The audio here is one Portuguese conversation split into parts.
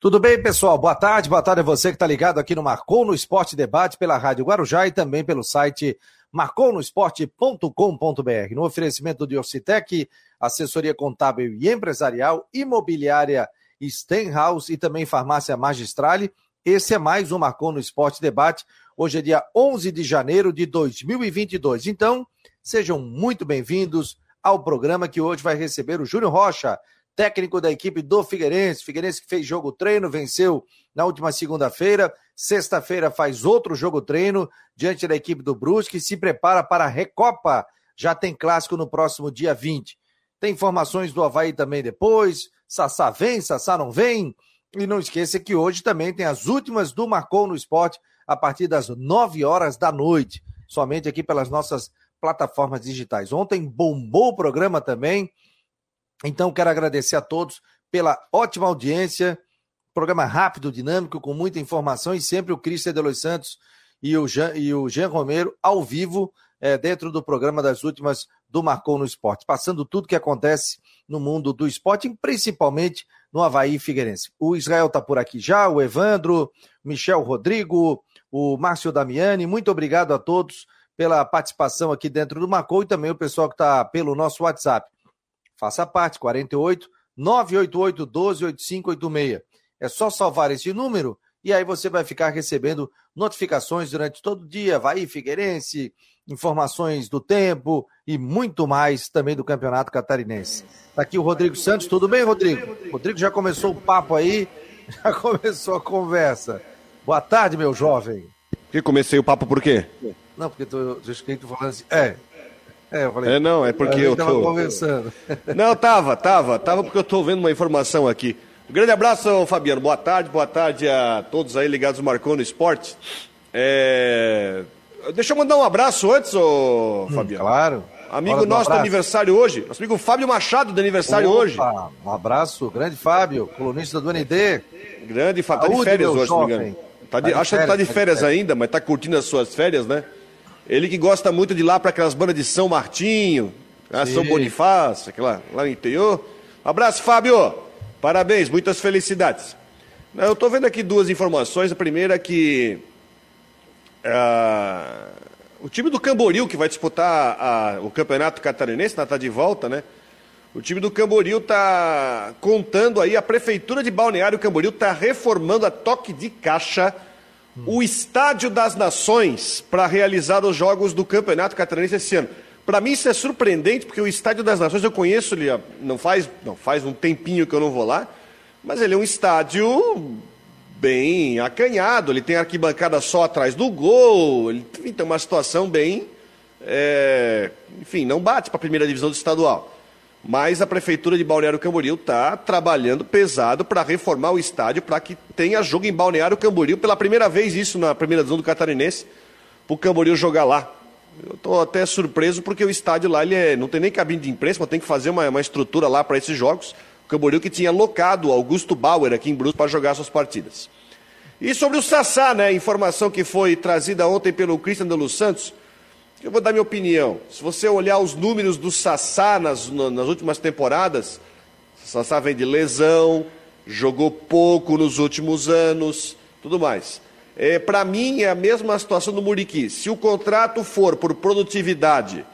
Tudo bem, pessoal? Boa tarde, boa tarde a você que está ligado aqui no Marcou no Esporte Debate pela Rádio Guarujá e também pelo site marconosport.com.br. No oferecimento de Orcitec, assessoria contábil e empresarial, imobiliária Stenhouse e também farmácia Magistrale. Esse é mais um Marcou no Esporte Debate. Hoje é dia 11 de janeiro de 2022. Então, sejam muito bem-vindos ao programa que hoje vai receber o Júnior Rocha, técnico da equipe do Figueirense. Figueirense que fez jogo treino, venceu na última segunda-feira. Sexta-feira faz outro jogo treino diante da equipe do Brusque e se prepara para a Recopa. Já tem clássico no próximo dia 20. Tem informações do Havaí também depois. Sassá vem, Sassá não vem. E não esqueça que hoje também tem as últimas do Marcou no Esporte a partir das 9 horas da noite. Somente aqui pelas nossas plataformas digitais. Ontem bombou o programa também então, quero agradecer a todos pela ótima audiência. Programa rápido, dinâmico, com muita informação e sempre o Cristian de Los Santos e o Jean, e o Jean Romero ao vivo é, dentro do programa das últimas do Marcou no Esporte, passando tudo que acontece no mundo do esporte, principalmente no Havaí Figueirense. O Israel está por aqui já, o Evandro, Michel Rodrigo, o Márcio Damiani, muito obrigado a todos pela participação aqui dentro do Marcou e também o pessoal que está pelo nosso WhatsApp. Faça parte, 48 988 12 8586. É só salvar esse número e aí você vai ficar recebendo notificações durante todo o dia, vai Figueirense, informações do tempo e muito mais também do Campeonato Catarinense. Tá aqui o Rodrigo Santos, tudo bem, Rodrigo? Rodrigo já começou o papo aí, já começou a conversa. Boa tarde, meu jovem. Que comecei o papo por quê? Não, porque tô escrito falando assim, é, é, eu falei. É, não, é porque eu tô. conversando. Não, tava, tava, tava porque eu tô vendo uma informação aqui. Um grande abraço, Fabiano. Boa tarde, boa tarde a todos aí ligados no Marconi Esporte. É... Deixa eu mandar um abraço antes, ô, hum, Fabiano. Claro. Amigo nosso do aniversário hoje. Nosso amigo Fábio Machado do aniversário Opa, hoje. Um abraço, grande Fábio, colunista do ND. Grande Fábio, tá de férias hoje, jovem. se não me engano. Tá de, tá acho que tá de férias, tá de férias ainda, mas tá curtindo as suas férias, né? Ele que gosta muito de ir lá para aquelas bandas de São Martinho, né, São Bonifácio, aquela, lá no interior. Um abraço, Fábio! Parabéns, muitas felicidades. Eu estou vendo aqui duas informações. A primeira é que uh, o time do Camboriú, que vai disputar a, o Campeonato Catarinense, está de volta, né? O time do Camboriú está contando aí, a Prefeitura de Balneário Camboriú está reformando a toque de caixa o Estádio das Nações para realizar os jogos do Campeonato Catarinense esse ano. Para mim isso é surpreendente, porque o Estádio das Nações eu conheço ele, não faz, não faz um tempinho que eu não vou lá, mas ele é um estádio bem acanhado, ele tem arquibancada só atrás do gol, ele tem uma situação bem, é, enfim, não bate para a primeira divisão do estadual. Mas a Prefeitura de Balneário Camboriú está trabalhando pesado para reformar o estádio para que tenha jogo em Balneário Camboriú. Pela primeira vez isso na primeira divisão do Catarinense, para o Camboriú jogar lá. Eu estou até surpreso porque o estádio lá ele é, não tem nem cabine de imprensa, mas tem que fazer uma, uma estrutura lá para esses jogos. O Camboriú que tinha locado Augusto Bauer aqui em Brusque para jogar suas partidas. E sobre o Sassá, né, informação que foi trazida ontem pelo Cristian de Los Santos, eu vou dar minha opinião. Se você olhar os números do Sassá nas, nas últimas temporadas, Sassá vem de lesão, jogou pouco nos últimos anos, tudo mais. É, Para mim é a mesma situação do Muriqui. Se o contrato for por produtividade,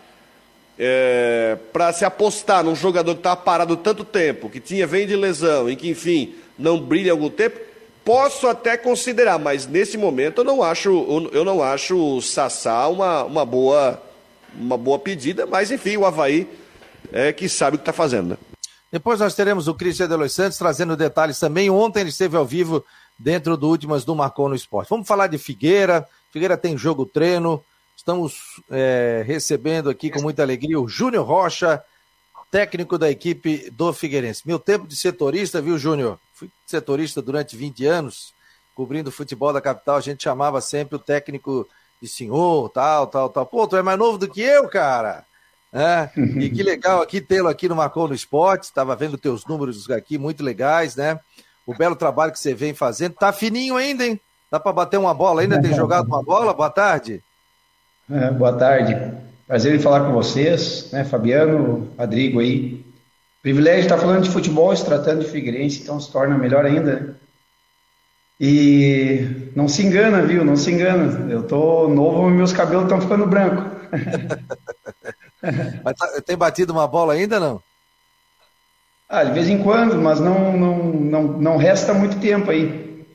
é, para se apostar num jogador que está parado tanto tempo, que tinha vem de lesão e que, enfim, não brilha algum tempo, Posso até considerar, mas nesse momento eu não acho, eu não acho o Sassá uma, uma, boa, uma boa pedida, mas enfim, o Havaí é que sabe o que está fazendo. Né? Depois nós teremos o Cristian de Los Santos trazendo detalhes também. Ontem ele esteve ao vivo dentro do Últimas do Marcou no Esporte. Vamos falar de Figueira. Figueira tem jogo treino. Estamos é, recebendo aqui com muita alegria o Júnior Rocha, técnico da equipe do Figueirense. Meu tempo de setorista, viu, Júnior? Fui setorista durante 20 anos, cobrindo o futebol da capital. A gente chamava sempre o técnico de senhor, tal, tal, tal. Pô, tu é mais novo do que eu, cara. É, e que legal aqui tê-lo aqui no Marcou no Esporte. Estava vendo teus números aqui, muito legais, né? O belo trabalho que você vem fazendo. Tá fininho ainda, hein? Dá para bater uma bola ainda? Tem jogado uma bola? Boa tarde. É, boa tarde. Prazer em falar com vocês, né, Fabiano, Rodrigo aí. Privilégio estar falando de futebol, se tratando de Figueirense, então se torna melhor ainda. E não se engana, viu? Não se engana. Eu tô novo e meus cabelos estão ficando brancos. Mas tá, tem batido uma bola ainda não? Ah, de vez em quando, mas não, não, não, não resta muito tempo aí.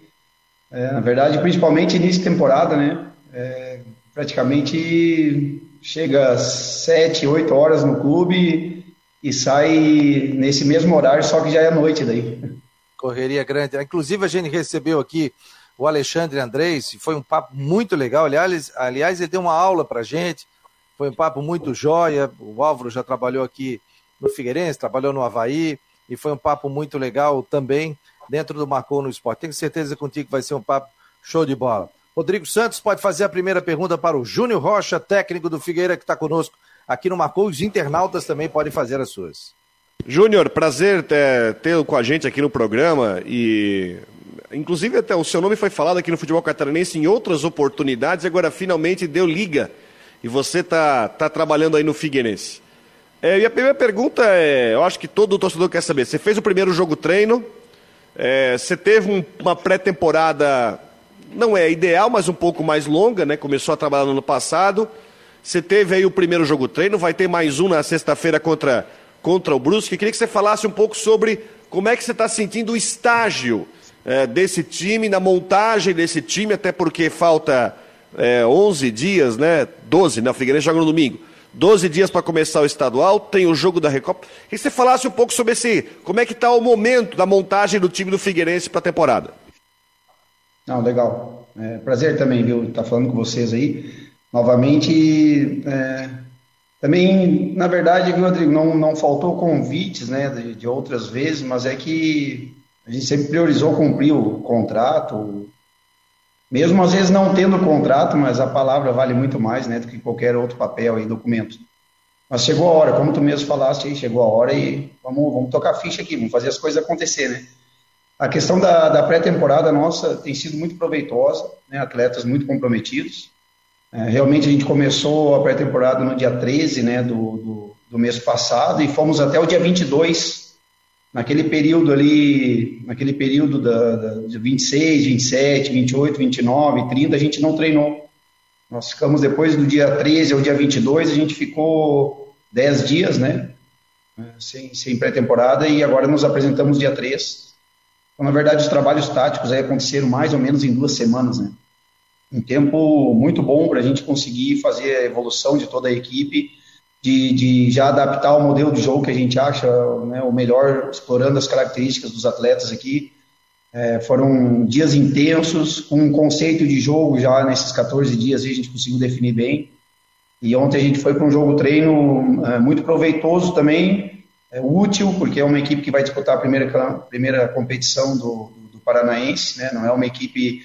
É, na verdade, principalmente início de temporada, né? É, praticamente chega às 7, 8 horas no clube e sai nesse mesmo horário, só que já é noite daí. Correria grande. Inclusive, a gente recebeu aqui o Alexandre Andrés, foi um papo muito legal. Aliás, aliás ele deu uma aula para gente, foi um papo muito jóia. O Álvaro já trabalhou aqui no Figueirense, trabalhou no Havaí, e foi um papo muito legal também dentro do Marcou no Esporte. Tenho certeza contigo que vai ser um papo show de bola. Rodrigo Santos pode fazer a primeira pergunta para o Júnior Rocha, técnico do Figueira, que está conosco aqui no Marcou. Os internautas também podem fazer as suas. Júnior, prazer ter, ter com a gente aqui no programa e inclusive até o seu nome foi falado aqui no futebol catarinense em outras oportunidades, agora finalmente deu liga e você está tá trabalhando aí no Figueirense. É, e a primeira pergunta é, eu acho que todo torcedor quer saber, você fez o primeiro jogo treino, é, você teve um, uma pré-temporada, não é ideal, mas um pouco mais longa, né? Começou a trabalhar no ano passado. Você teve aí o primeiro jogo treino, vai ter mais um na sexta-feira contra, contra o Brusque. Queria que você falasse um pouco sobre como é que você está sentindo o estágio é, desse time, na montagem desse time, até porque falta é, 11 dias, né? 12, né? O Figueirense joga no domingo. 12 dias para começar o estadual, tem o jogo da Recopa. Queria que você falasse um pouco sobre esse, como é que está o momento da montagem do time do Figueirense para a temporada. Não, legal. É, prazer também, viu, estar tá falando com vocês aí. Novamente, é, também, na verdade, viu, Rodrigo, não, não faltou convites, né, de, de outras vezes, mas é que a gente sempre priorizou cumprir o contrato, mesmo às vezes não tendo contrato, mas a palavra vale muito mais, né, do que qualquer outro papel e documento. Mas chegou a hora, como tu mesmo falaste aí, chegou a hora e vamos, vamos tocar ficha aqui, vamos fazer as coisas acontecer, né? A questão da, da pré-temporada nossa tem sido muito proveitosa, né, atletas muito comprometidos. É, realmente a gente começou a pré-temporada no dia 13 né, do, do, do mês passado e fomos até o dia 22 naquele período ali, naquele período da, da, de 26, 27, 28, 29, 30, a gente não treinou. Nós ficamos depois do dia 13 ao dia 22, a gente ficou 10 dias, né? Sem, sem pré-temporada e agora nos apresentamos dia 3. Então, na verdade, os trabalhos táticos aí aconteceram mais ou menos em duas semanas, né? Um tempo muito bom para a gente conseguir fazer a evolução de toda a equipe de, de já adaptar o modelo de jogo que a gente acha né, o melhor, explorando as características dos atletas aqui. É, foram dias intensos, com um conceito de jogo já nesses 14 dias a gente conseguiu definir bem. E ontem a gente foi para um jogo treino é, muito proveitoso também, é, útil, porque é uma equipe que vai disputar a primeira, primeira competição do, do Paranaense, né? não é uma equipe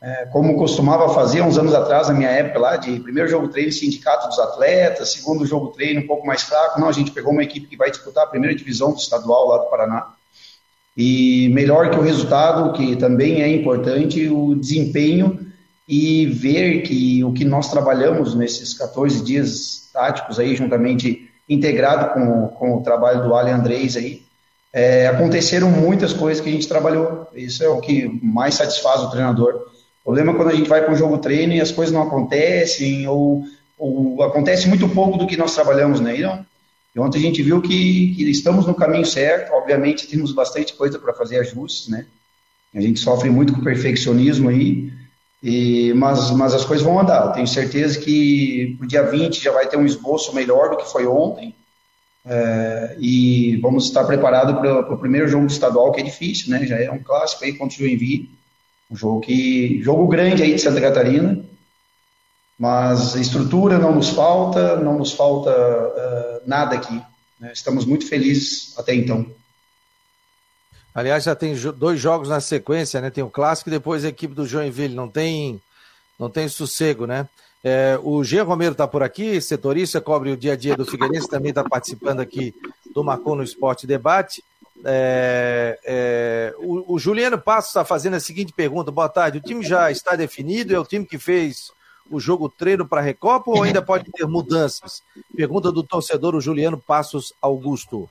é, como costumava fazer uns anos atrás, na minha época lá, de primeiro jogo treino, sindicato dos atletas, segundo jogo treino, um pouco mais fraco. Não, a gente pegou uma equipe que vai disputar a primeira divisão do estadual lá do Paraná. E melhor que o resultado, que também é importante, o desempenho e ver que o que nós trabalhamos nesses 14 dias táticos aí, juntamente integrado com, com o trabalho do Ali Andrés aí, é, aconteceram muitas coisas que a gente trabalhou. Isso é o que mais satisfaz o treinador o problema é quando a gente vai para um jogo treino e as coisas não acontecem, ou, ou acontece muito pouco do que nós trabalhamos, né? Então, e ontem a gente viu que, que estamos no caminho certo, obviamente temos bastante coisa para fazer ajustes, né? A gente sofre muito com perfeccionismo aí, e, mas, mas as coisas vão andar. Eu tenho certeza que o dia 20 já vai ter um esboço melhor do que foi ontem. É, e vamos estar preparados para o primeiro jogo estadual, que é difícil, né? Já é um clássico aí contra o Joinville. Um jogo que jogo grande aí de Santa Catarina, mas estrutura não nos falta, não nos falta uh, nada aqui. Né? Estamos muito felizes até então. Aliás, já tem dois jogos na sequência, né? Tem o clássico e depois a equipe do Joinville. Não tem, não tem sossego, né? É, o G. Romero está por aqui, setorista, cobre o dia a dia do Figueirense, também está participando aqui do Marcon no Esporte Debate. É, é, o, o, Juliano Passos está fazendo a seguinte pergunta: boa tarde. O time já está definido? É o time que fez o jogo treino para a Recopa ou ainda pode ter mudanças? Pergunta do torcedor, o Juliano Passos Augusto.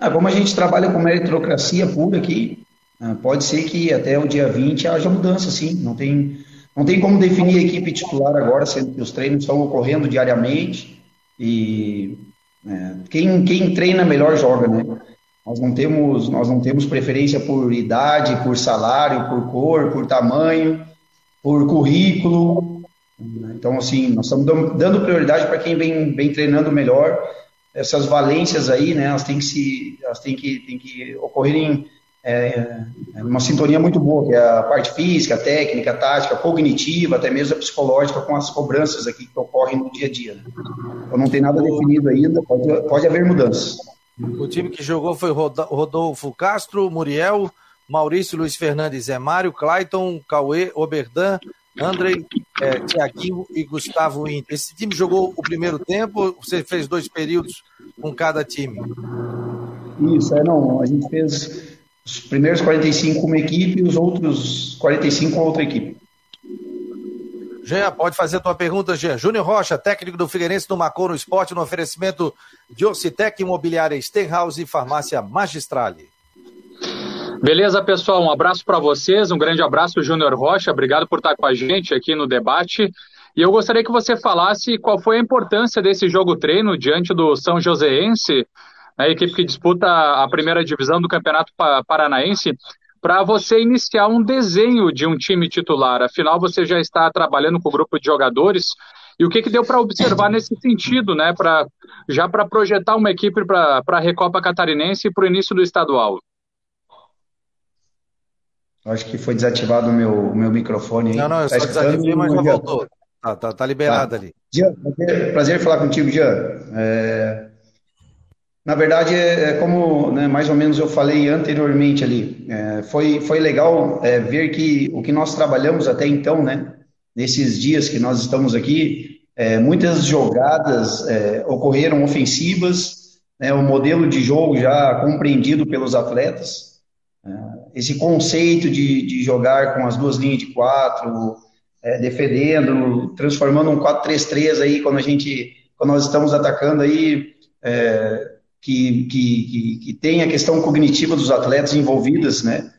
Ah, como a gente trabalha com meritocracia pura aqui, Ah, pode ser que até o dia 20 haja mudança, sim. Não tem, não tem como definir a equipe titular agora, sendo que os treinos estão ocorrendo diariamente e é, quem, quem treina melhor joga, né? Nós não temos, nós não temos preferência por idade, por salário, por cor, por tamanho, por currículo. Então, assim, nós estamos dando prioridade para quem vem, vem treinando melhor. Essas valências aí, né, elas têm que, se, elas têm que, têm que ocorrer em é, é uma sintonia muito boa, que é a parte física, técnica, tática, cognitiva, até mesmo a psicológica, com as cobranças aqui que ocorrem no dia a dia. Né? Então não tem nada definido ainda, pode, pode haver mudanças. O time que jogou foi Rodolfo Castro, Muriel, Maurício Luiz Fernandes, Zé Mário, Clayton, Cauê, Oberdan, Andrei, é, Tiaguinho e Gustavo Inter. Esse time jogou o primeiro tempo, você fez dois períodos com cada time? Isso, é não. A gente fez os primeiros 45 com uma equipe e os outros 45 com outra equipe. Jean, pode fazer a tua pergunta, Jean. Júnior Rocha, técnico do Figueirense do Macon no Esporte, no oferecimento de Ocitec Imobiliária Stenhouse e Farmácia Magistrale. Beleza, pessoal? Um abraço para vocês, um grande abraço, Júnior Rocha. Obrigado por estar com a gente aqui no debate. E eu gostaria que você falasse qual foi a importância desse jogo treino diante do São Joséense, a equipe que disputa a primeira divisão do Campeonato Paranaense para você iniciar um desenho de um time titular. Afinal, você já está trabalhando com o grupo de jogadores. E o que, que deu para observar nesse sentido, né? Pra, já para projetar uma equipe para a Recopa Catarinense e para o início do estadual? Acho que foi desativado o meu, meu microfone aí. Não, não, eu tá só desativei, mas já voltou. Tá, tá, tá liberado tá. ali. Jean, prazer, prazer falar contigo, Jean. É, na verdade, é, é como né, mais ou menos eu falei anteriormente ali, é, foi, foi legal é, ver que o que nós trabalhamos até então, né, nesses dias que nós estamos aqui, é, muitas jogadas é, ocorreram ofensivas, né, o modelo de jogo já compreendido pelos atletas, é, esse conceito de, de jogar com as duas linhas de quatro, defendendo, transformando um 4-3-3 aí quando a gente, quando nós estamos atacando aí, é, que, que, que, tem a questão cognitiva dos atletas envolvidas, né?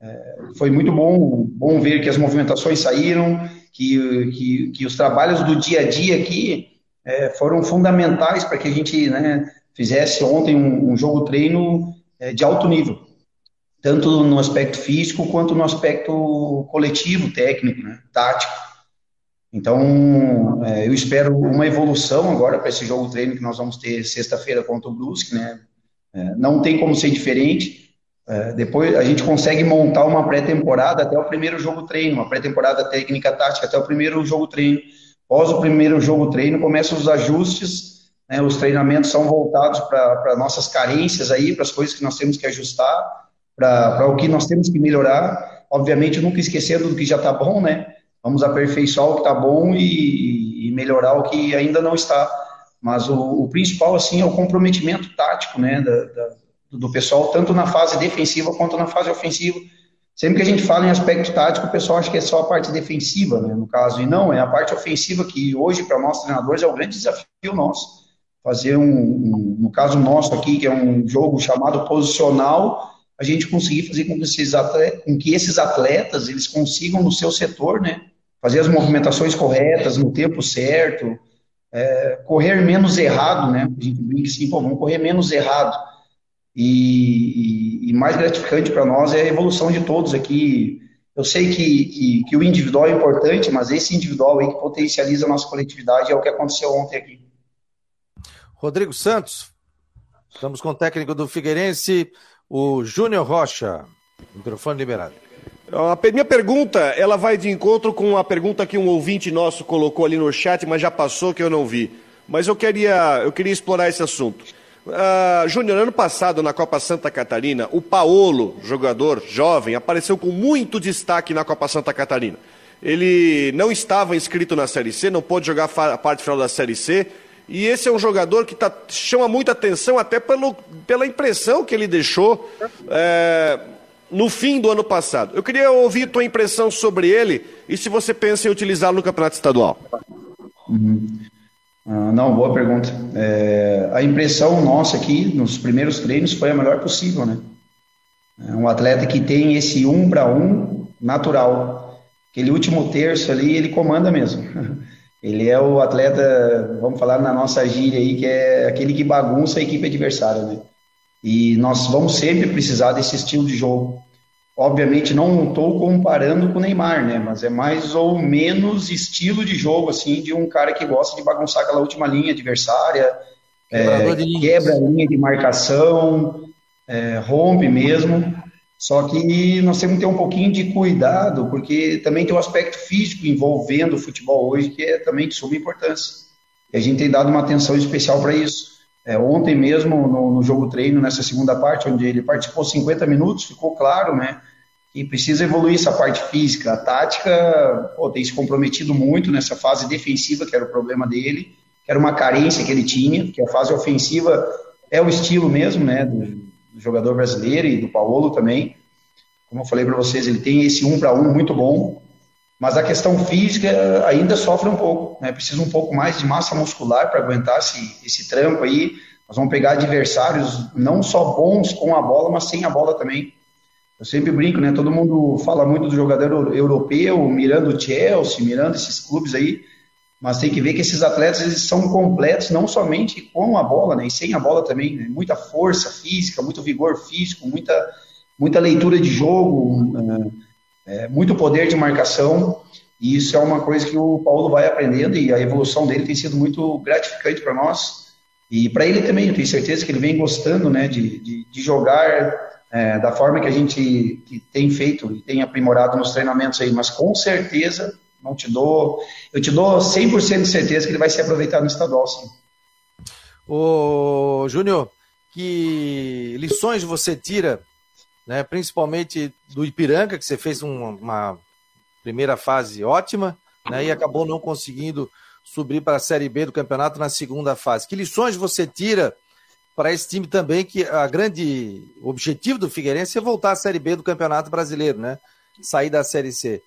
É, foi muito bom, bom ver que as movimentações saíram, que, que, que os trabalhos do dia a dia aqui é, foram fundamentais para que a gente né, fizesse ontem um, um jogo treino é, de alto nível, tanto no aspecto físico quanto no aspecto coletivo, técnico, né, tático. Então, é, eu espero uma evolução agora para esse jogo treino que nós vamos ter sexta-feira contra o Brusque, né? É, não tem como ser diferente. É, depois a gente consegue montar uma pré-temporada até o primeiro jogo treino, uma pré-temporada técnica tática até o primeiro jogo treino. Após o primeiro jogo treino, começam os ajustes, né, os treinamentos são voltados para nossas carências aí, para as coisas que nós temos que ajustar, para o que nós temos que melhorar. Obviamente, nunca esquecendo do que já está bom, né? vamos aperfeiçoar o que está bom e, e, melhorar o que ainda não está. Mas o, o principal, assim, é o comprometimento tático, né, da, da, do pessoal, tanto na fase defensiva quanto na fase ofensiva. Sempre que a gente fala em aspecto tático, o pessoal acha que é só a parte defensiva, né, no caso, e não, é a parte ofensiva que hoje, para nós treinadores, é o grande desafio nosso. Fazer um, um, no caso nosso aqui, que é um jogo chamado posicional, a gente conseguir fazer com que esses atletas, com que esses atletas eles consigam no seu setor, né, fazer as movimentações corretas no tempo certo, é, correr menos errado, né? A gente brinca assim, pô, vamos correr menos errado. E, e, e mais gratificante para nós é a evolução de todos aqui. Eu sei que, que, que, o individual é importante, mas esse individual aí que potencializa a nossa coletividade é o que aconteceu ontem aqui. Rodrigo Santos, estamos com o técnico do Figueirense, o Júnior Rocha. Microfone liberado. A minha pergunta, ela vai de encontro com a pergunta que um ouvinte nosso colocou ali no chat, mas já passou que eu não vi. Mas eu queria, eu queria explorar esse assunto. Uh, Júnior, ano passado na Copa Santa Catarina, o Paolo, jogador jovem, apareceu com muito destaque na Copa Santa Catarina. Ele não estava inscrito na Série C, não pôde jogar a parte final da Série C, e esse é um jogador que tá, chama muita atenção até pelo, pela impressão que ele deixou. É, no fim do ano passado. Eu queria ouvir tua impressão sobre ele e se você pensa em utilizá-lo no campeonato estadual. Uhum. Ah, não, boa pergunta. É, a impressão nossa aqui nos primeiros treinos foi a melhor possível, né? É um atleta que tem esse um para um natural. Aquele último terço ali, ele comanda mesmo. Ele é o atleta, vamos falar na nossa gíria aí, que é aquele que bagunça a equipe adversária, né? E nós vamos sempre precisar desse estilo de jogo. Obviamente não estou comparando com o Neymar, né? Mas é mais ou menos estilo de jogo, assim, de um cara que gosta de bagunçar aquela última linha adversária, é, quebra a linha de marcação, é, rompe mesmo. Só que nós temos que ter um pouquinho de cuidado, porque também tem o um aspecto físico envolvendo o futebol hoje, que é também de suma importância. E a gente tem dado uma atenção especial para isso. É, ontem mesmo, no, no, jogo treino, nessa segunda parte, onde ele participou 50 minutos, ficou claro, né? Que precisa evoluir essa parte física. A tática pô, tem se comprometido muito nessa fase defensiva, que era o problema dele, que era uma carência que ele tinha, que a fase ofensiva é o estilo mesmo, né? Do, jogador brasileiro e do Paulo também. Como eu falei para vocês, ele tem esse um para um muito bom, mas a questão física ainda sofre um pouco, né? Precisa um pouco mais de massa muscular para aguentar esse, esse tranco aí. Nós vamos pegar adversários não só bons com a bola, mas sem a bola também. Eu sempre brinco, né? Todo mundo fala muito do jogador europeu, mirando o Chelsea, mirando esses clubes aí, mas tem que ver que esses atletas eles são completos não somente com a bola, né, e sem a bola também, né, muita força física, muito vigor físico, muita muita leitura de jogo, é, muito poder de marcação, e isso é uma coisa que o Paulo vai aprendendo e a evolução dele tem sido muito gratificante para nós e para ele também. Eu tenho certeza que ele vem gostando, né, de, de, de jogar é, da forma que a gente que tem feito e tem aprimorado nos treinamentos aí, mas com certeza não te dou, eu te dou 100% de certeza que ele vai ser aproveitado no estadual, sim. Ô, Júnior, que lições você tira, né, principalmente do Ipiranga, que você fez uma, uma primeira fase ótima, né, e acabou não conseguindo subir para a Série B do campeonato na segunda fase. Que lições você tira para esse time também, que a grande objetivo do Figueirense é voltar à Série B do Campeonato Brasileiro, né? Sair da Série C.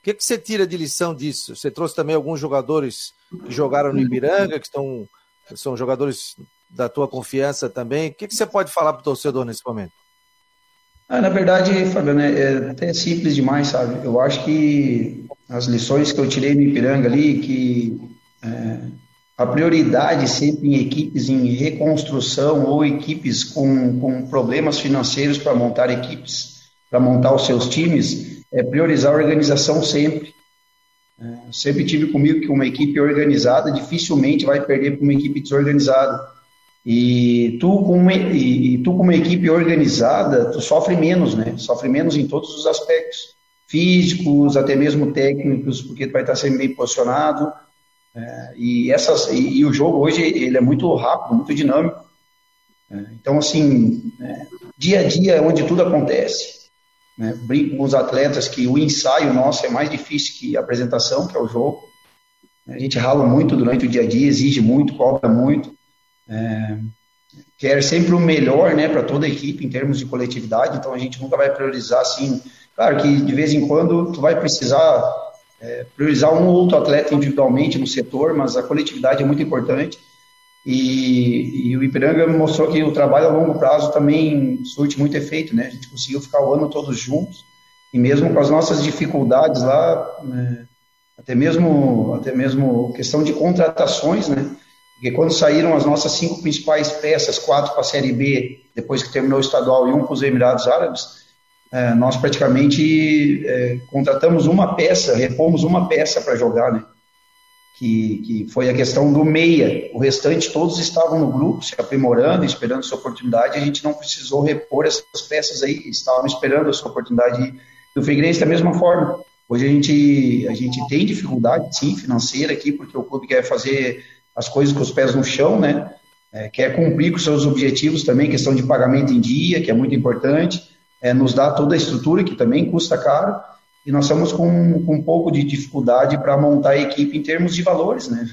O que, que você tira de lição disso? Você trouxe também alguns jogadores que jogaram no Ibiranga, que estão, são jogadores da tua confiança também. O que, que você pode falar para o torcedor nesse momento? Ah, na verdade, Fabiano, é, é até simples demais, sabe? Eu acho que as lições que eu tirei no Ipiranga ali, que é, a prioridade sempre em equipes em reconstrução ou equipes com, com problemas financeiros para montar equipes, para montar os seus times, é priorizar a organização sempre. É, sempre tive comigo que uma equipe organizada dificilmente vai perder para uma equipe desorganizada. E tu com uma, e, tu com uma equipe organizada, tu sofre menos, né? Sofre menos em todos os aspectos, físicos, até mesmo técnicos, porque tu vai estar sempre bem posicionado. É, e essas e, e, o jogo hoje ele é muito rápido, muito dinâmico. É, então assim, é, dia a dia é onde tudo acontece. Né? Brinco com os atletas que o ensaio nosso é mais difícil que a apresentação, que é o jogo. A gente rala muito durante o dia a dia, exige muito, cobra muito. É, quer sempre o melhor né, para toda a equipe em termos de coletividade, então a gente nunca vai priorizar assim. Claro que de vez em quando tu vai precisar é, priorizar um ou outro atleta individualmente no setor, mas a coletividade é muito importante. E, e, o Ipiranga mostrou que o trabalho a longo prazo também surte muito efeito, né? A gente conseguiu ficar o ano todos juntos e mesmo com as nossas dificuldades lá, né? até mesmo até mesmo questão de contratações, né? Porque quando saíram as nossas cinco principais peças, quatro para a Série B, depois que terminou o estadual e um para os Emirados Árabes, é, nós praticamente é, contratamos uma peça, repomos uma peça para jogar, né? Que, que foi a questão do meia. O restante, todos estavam no grupo, se aprimorando, esperando sua oportunidade. A gente não precisou repor essas peças aí, estavam esperando a sua oportunidade. E o Figueirense, da mesma forma. Hoje a gente, a gente tem dificuldade, sim, financeira aqui, porque o clube quer fazer as coisas com os pés no chão, né? É, quer cumprir com seus objetivos também, questão de pagamento em dia, que é muito importante, é, nos dá toda a estrutura, que também custa caro, e nós estamos com, com um pouco de dificuldade para montar a equipe em termos de valores, né?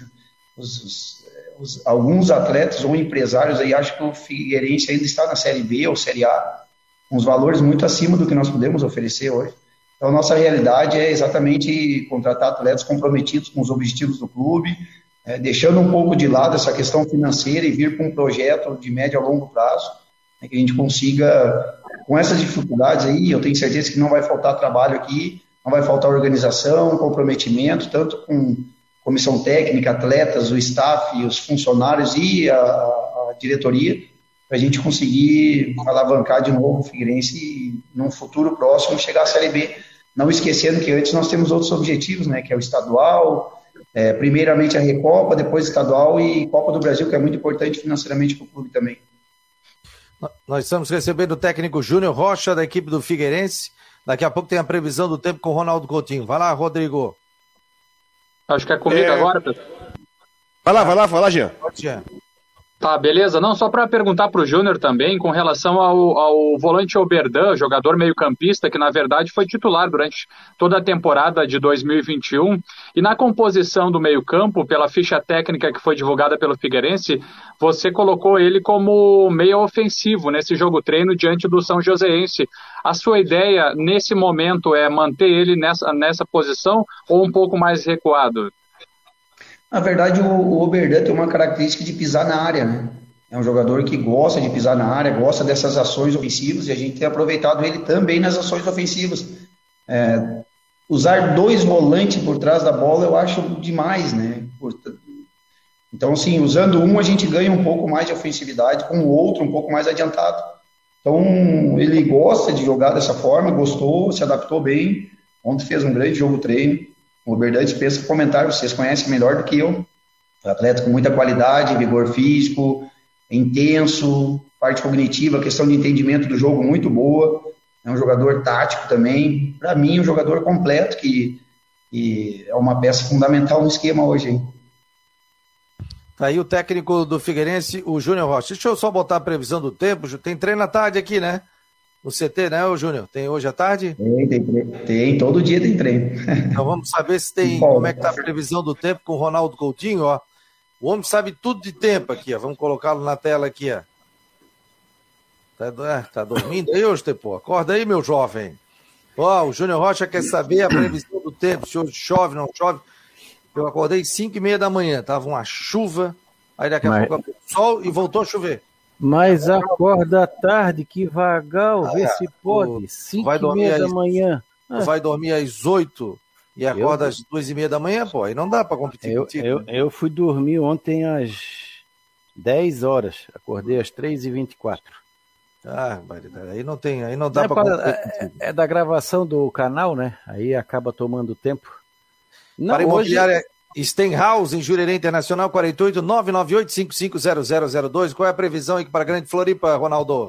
Os, os, os, alguns atletas ou empresários aí acham que o Figueirense ainda está na Série B ou Série A, com os valores muito acima do que nós podemos oferecer hoje. Então, nossa realidade é exatamente contratar atletas comprometidos com os objetivos do clube, é, deixando um pouco de lado essa questão financeira e vir com um projeto de médio a longo prazo, né, que a gente consiga com essas dificuldades aí, eu tenho certeza que não vai faltar trabalho aqui, não vai faltar organização, comprometimento, tanto com comissão técnica, atletas, o staff, os funcionários e a, a diretoria, para a gente conseguir alavancar de novo o Figueirense e, num futuro próximo, chegar à Série B. Não esquecendo que antes nós temos outros objetivos, né, que é o estadual, é, primeiramente a Recopa, depois estadual e Copa do Brasil, que é muito importante financeiramente para o clube também. Nós estamos recebendo o técnico Júnior Rocha, da equipe do Figueirense. Daqui a pouco tem a previsão do tempo com o Ronaldo Coutinho. Vai lá, Rodrigo. Acho que é comigo é... agora, pessoal. Vai lá, vai lá, vai lá, Jean. Pode, Jean. Tá, beleza. Não, só para perguntar para o Júnior também, com relação ao, ao volante Oberdan, jogador meio-campista, que na verdade foi titular durante toda a temporada de 2021. E na composição do meio-campo, pela ficha técnica que foi divulgada pelo Figueirense, você colocou ele como meio ofensivo nesse jogo treino diante do São Joséense. A sua ideia nesse momento é manter ele nessa, nessa posição ou um pouco mais recuado? Na verdade, o, Oberdan tem uma característica de pisar na área, né? É um jogador que gosta de pisar na área, gosta dessas ações ofensivas e a gente tem aproveitado ele também nas ações ofensivas. É, usar dois volantes por trás da bola eu acho demais, né? Então, assim, usando um a gente ganha um pouco mais de ofensividade, com o outro um pouco mais adiantado. Então, ele gosta de jogar dessa forma, gostou, se adaptou bem. Ontem fez um grande jogo treino. O Oberdan dispensa comentário, vocês conhecem melhor do que eu. Atleta com muita qualidade, vigor físico, intenso, parte cognitiva, questão de entendimento do jogo muito boa. É um jogador tático também. Para mim, um jogador completo que, que, é uma peça fundamental no esquema hoje. Tá aí o técnico do Figueirense, o Júnior Rocha. Deixa eu só botar a previsão do tempo. Tem treino à tarde aqui, né? No CT, né, ô Júnior? Tem hoje à tarde? Tem, tem, tem, todo dia tem treino. Então vamos saber se tem, Bom, como é que tá a previsão do tempo com o Ronaldo Coutinho, ó. O homem sabe tudo de tempo aqui, ó. Vamos colocá-lo na tela aqui, ó. Tá, é, tá dormindo aí hoje, Tepô? Acorda aí, meu jovem. Ó, o Júnior Rocha quer saber a previsão do tempo, se hoje chove, não chove. Eu acordei 5 e meia da manhã, tava uma chuva, aí daqui a Mas... pouco sol e voltou a chover. Mas acorda à tarde, que vagal, ah, vê se pode. Cinco e meia da manhã. Ah. Vai dormir às oito e acorda eu... às duas e meia da manhã, pô. Aí não dá para competir eu, contigo. Eu, eu fui dormir ontem às dez horas. Acordei às três e vinte e quatro. Ah, aí não tem, aí não dá é para é, é, da gravação do canal, né? Aí acaba tomando tempo. Não, para imobiliária, hoje... Stenhouse, em Jurerê Internacional, 48 998 550002. Qual é a previsão para a Grande Floripa, Ronaldo?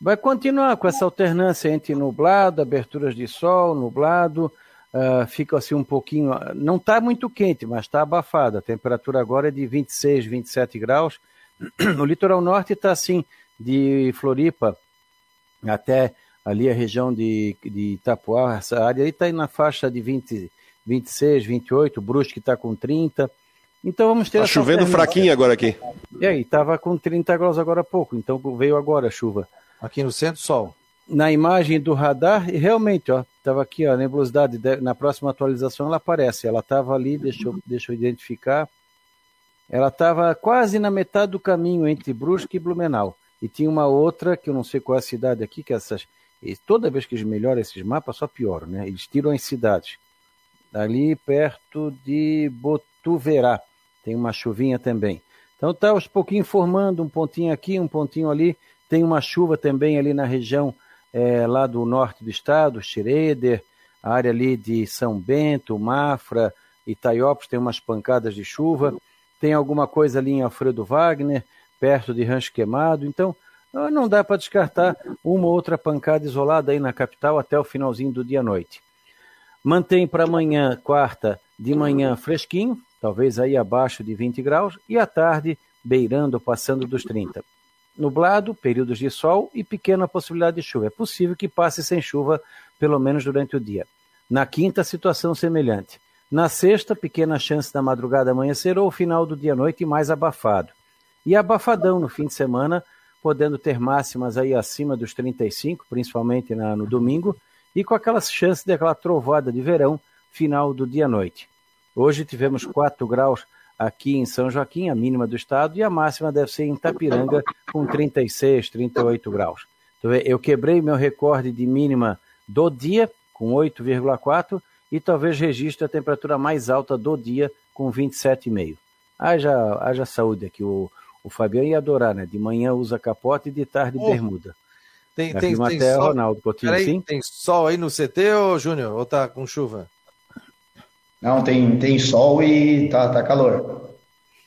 Vai continuar com essa alternância entre nublado, aberturas de sol, nublado. Uh, fica assim um pouquinho. Não está muito quente, mas está abafado. A temperatura agora é de 26, 27 graus. No litoral norte está assim, de Floripa até ali a região de, de Itapuá, essa área aí está na faixa de 20, 26, 28, o Brusque está com 30. Então vamos ter. Tá chovendo fraquinho agora aqui. E aí, estava com 30 graus agora há pouco, então veio agora a chuva. Aqui no centro, sol. Na imagem do radar, e realmente, ó, estava aqui, ó, a nebulosidade, na próxima atualização ela aparece. Ela estava ali, deixa eu, deixa eu identificar. Ela estava quase na metade do caminho entre Brusque e Blumenau. E tinha uma outra, que eu não sei qual é a cidade aqui, que essas. Toda vez que eles melhoram esses mapas, só pioram, né? Eles tiram as cidades ali perto de Botuverá. Tem uma chuvinha também. Então está aos pouquinhos formando um pontinho aqui, um pontinho ali. Tem uma chuva também ali na região é, lá do norte do estado, Schroeder, a área ali de São Bento, Mafra, Itaiópolis tem umas pancadas de chuva. Tem alguma coisa ali em Alfredo Wagner, perto de Rancho Queimado. Então, ah, não dá para descartar uma ou outra pancada isolada aí na capital até o finalzinho do dia à noite. Mantém para amanhã, quarta, de manhã fresquinho, talvez aí abaixo de 20 graus, e à tarde beirando, passando dos 30. Nublado, períodos de sol e pequena possibilidade de chuva. É possível que passe sem chuva, pelo menos durante o dia. Na quinta, situação semelhante. Na sexta, pequena chance da madrugada amanhecer ou final do dia à noite mais abafado. E abafadão no fim de semana, podendo ter máximas aí acima dos 35, principalmente na, no domingo, e com aquelas chances de aquela trovada de verão final do dia à noite. Hoje tivemos 4 graus aqui em São Joaquim, a mínima do estado, e a máxima deve ser em Tapiranga, com 36, 38 graus. Eu quebrei meu recorde de mínima do dia, com 8,4, e talvez registre a temperatura mais alta do dia, com 27,5. Haja, haja saúde aqui. O, o Fabiano ia adorar, né? De manhã usa capote e de tarde bermuda. Tem, tem, tem sol, Ronaldo Coutinho, Peraí, sim? Tem sol aí no CT, ô Júnior? Ou tá com chuva? Não, tem, tem sol e tá, tá calor.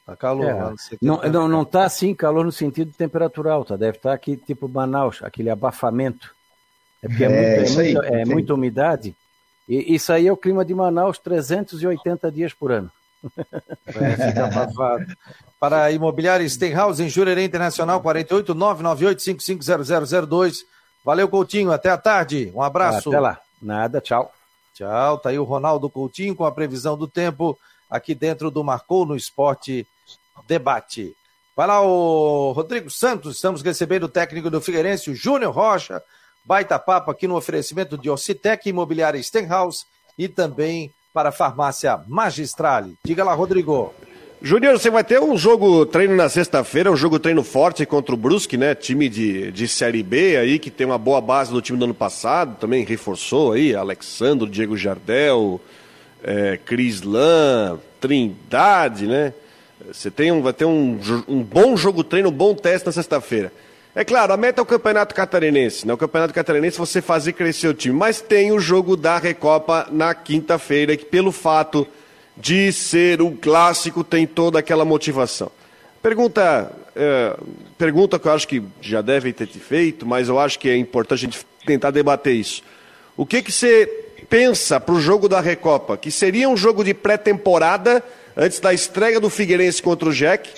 Tá calor. É, não, não, não tá assim calor no sentido de temperatura alta. Deve estar tá aqui tipo Manaus, aquele abafamento. É porque é, é, muito, é, muita, é muita umidade. E isso aí é o clima de Manaus 380 dias por ano. É, fica abafado. Para a imobiliária Stenhouse em Jurerê Internacional 48 998 550002. Valeu, Coutinho. Até a tarde. Um abraço. Até lá. Nada, tchau. Tchau. Tá aí o Ronaldo Coutinho com a previsão do tempo aqui dentro do Marcou no Esporte Debate. Vai lá, o Rodrigo Santos. Estamos recebendo o técnico do Figueirense, o Júnior Rocha. Baita papo aqui no oferecimento de Ocitec, Imobiliária Stenhouse e também para a farmácia Magistrale. Diga lá, Rodrigo. Júnior, você vai ter um jogo treino na sexta-feira, um jogo treino forte contra o Brusque, né? Time de, de Série B aí, que tem uma boa base do time do ano passado, também reforçou aí, Alexandre, Diego Jardel, é, Cris Lan, Trindade, né? Você tem um, vai ter um, um bom jogo treino, um bom teste na sexta-feira. É claro, a meta é o Campeonato Catarinense, né? O Campeonato Catarinense você fazer crescer o time, mas tem o jogo da Recopa na quinta-feira, que pelo fato de ser um clássico tem toda aquela motivação. Pergunta, é, pergunta que eu acho que já devem ter feito, mas eu acho que é importante a gente tentar debater isso. O que, que você pensa para o jogo da Recopa? Que seria um jogo de pré-temporada antes da estreia do Figueirense contra o Jack,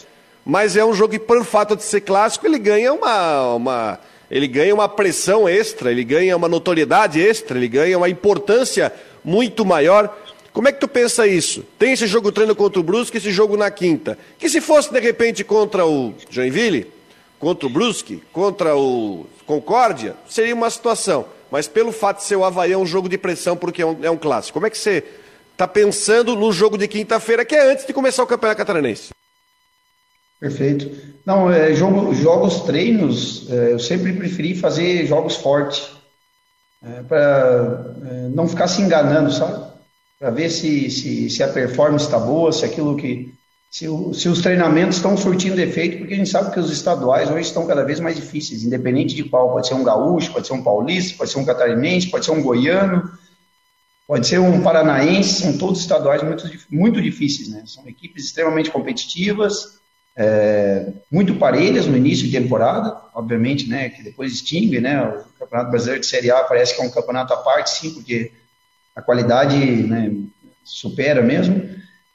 mas é um jogo que, por fato de ser clássico, ele ganha uma, uma, ele ganha uma pressão extra, ele ganha uma notoriedade extra, ele ganha uma importância muito maior. Como é que tu pensa isso? Tem esse jogo treino contra o Brusque, esse jogo na quinta. Que se fosse de repente contra o Joinville, contra o Brusque, contra o Concórdia, seria uma situação. Mas pelo fato de ser o Havaí é um jogo de pressão porque é um, é um clássico. Como é que você está pensando no jogo de quinta-feira, que é antes de começar o Campeonato Catarinense? Perfeito. Não, é, jogo, jogos treinos, é, eu sempre preferi fazer jogos fortes. É, para é, não ficar se enganando, sabe? Para ver se, se, se, a performance está boa, se aquilo que. Se, se, os treinamentos estão surtindo efeito, porque a gente sabe que os estaduais hoje estão cada vez mais difíceis, independente de qual. Pode ser um gaúcho, pode ser um paulista, pode ser um catarinense, pode ser um goiano, pode ser um paranaense, são todos estaduais muito, muito difíceis, né? São equipes extremamente competitivas, é, muito parelhas no início de temporada, obviamente, né? Que depois extingue, né? O Campeonato Brasileiro de Série A parece que é um campeonato à parte, sim, porque a qualidade né, supera mesmo.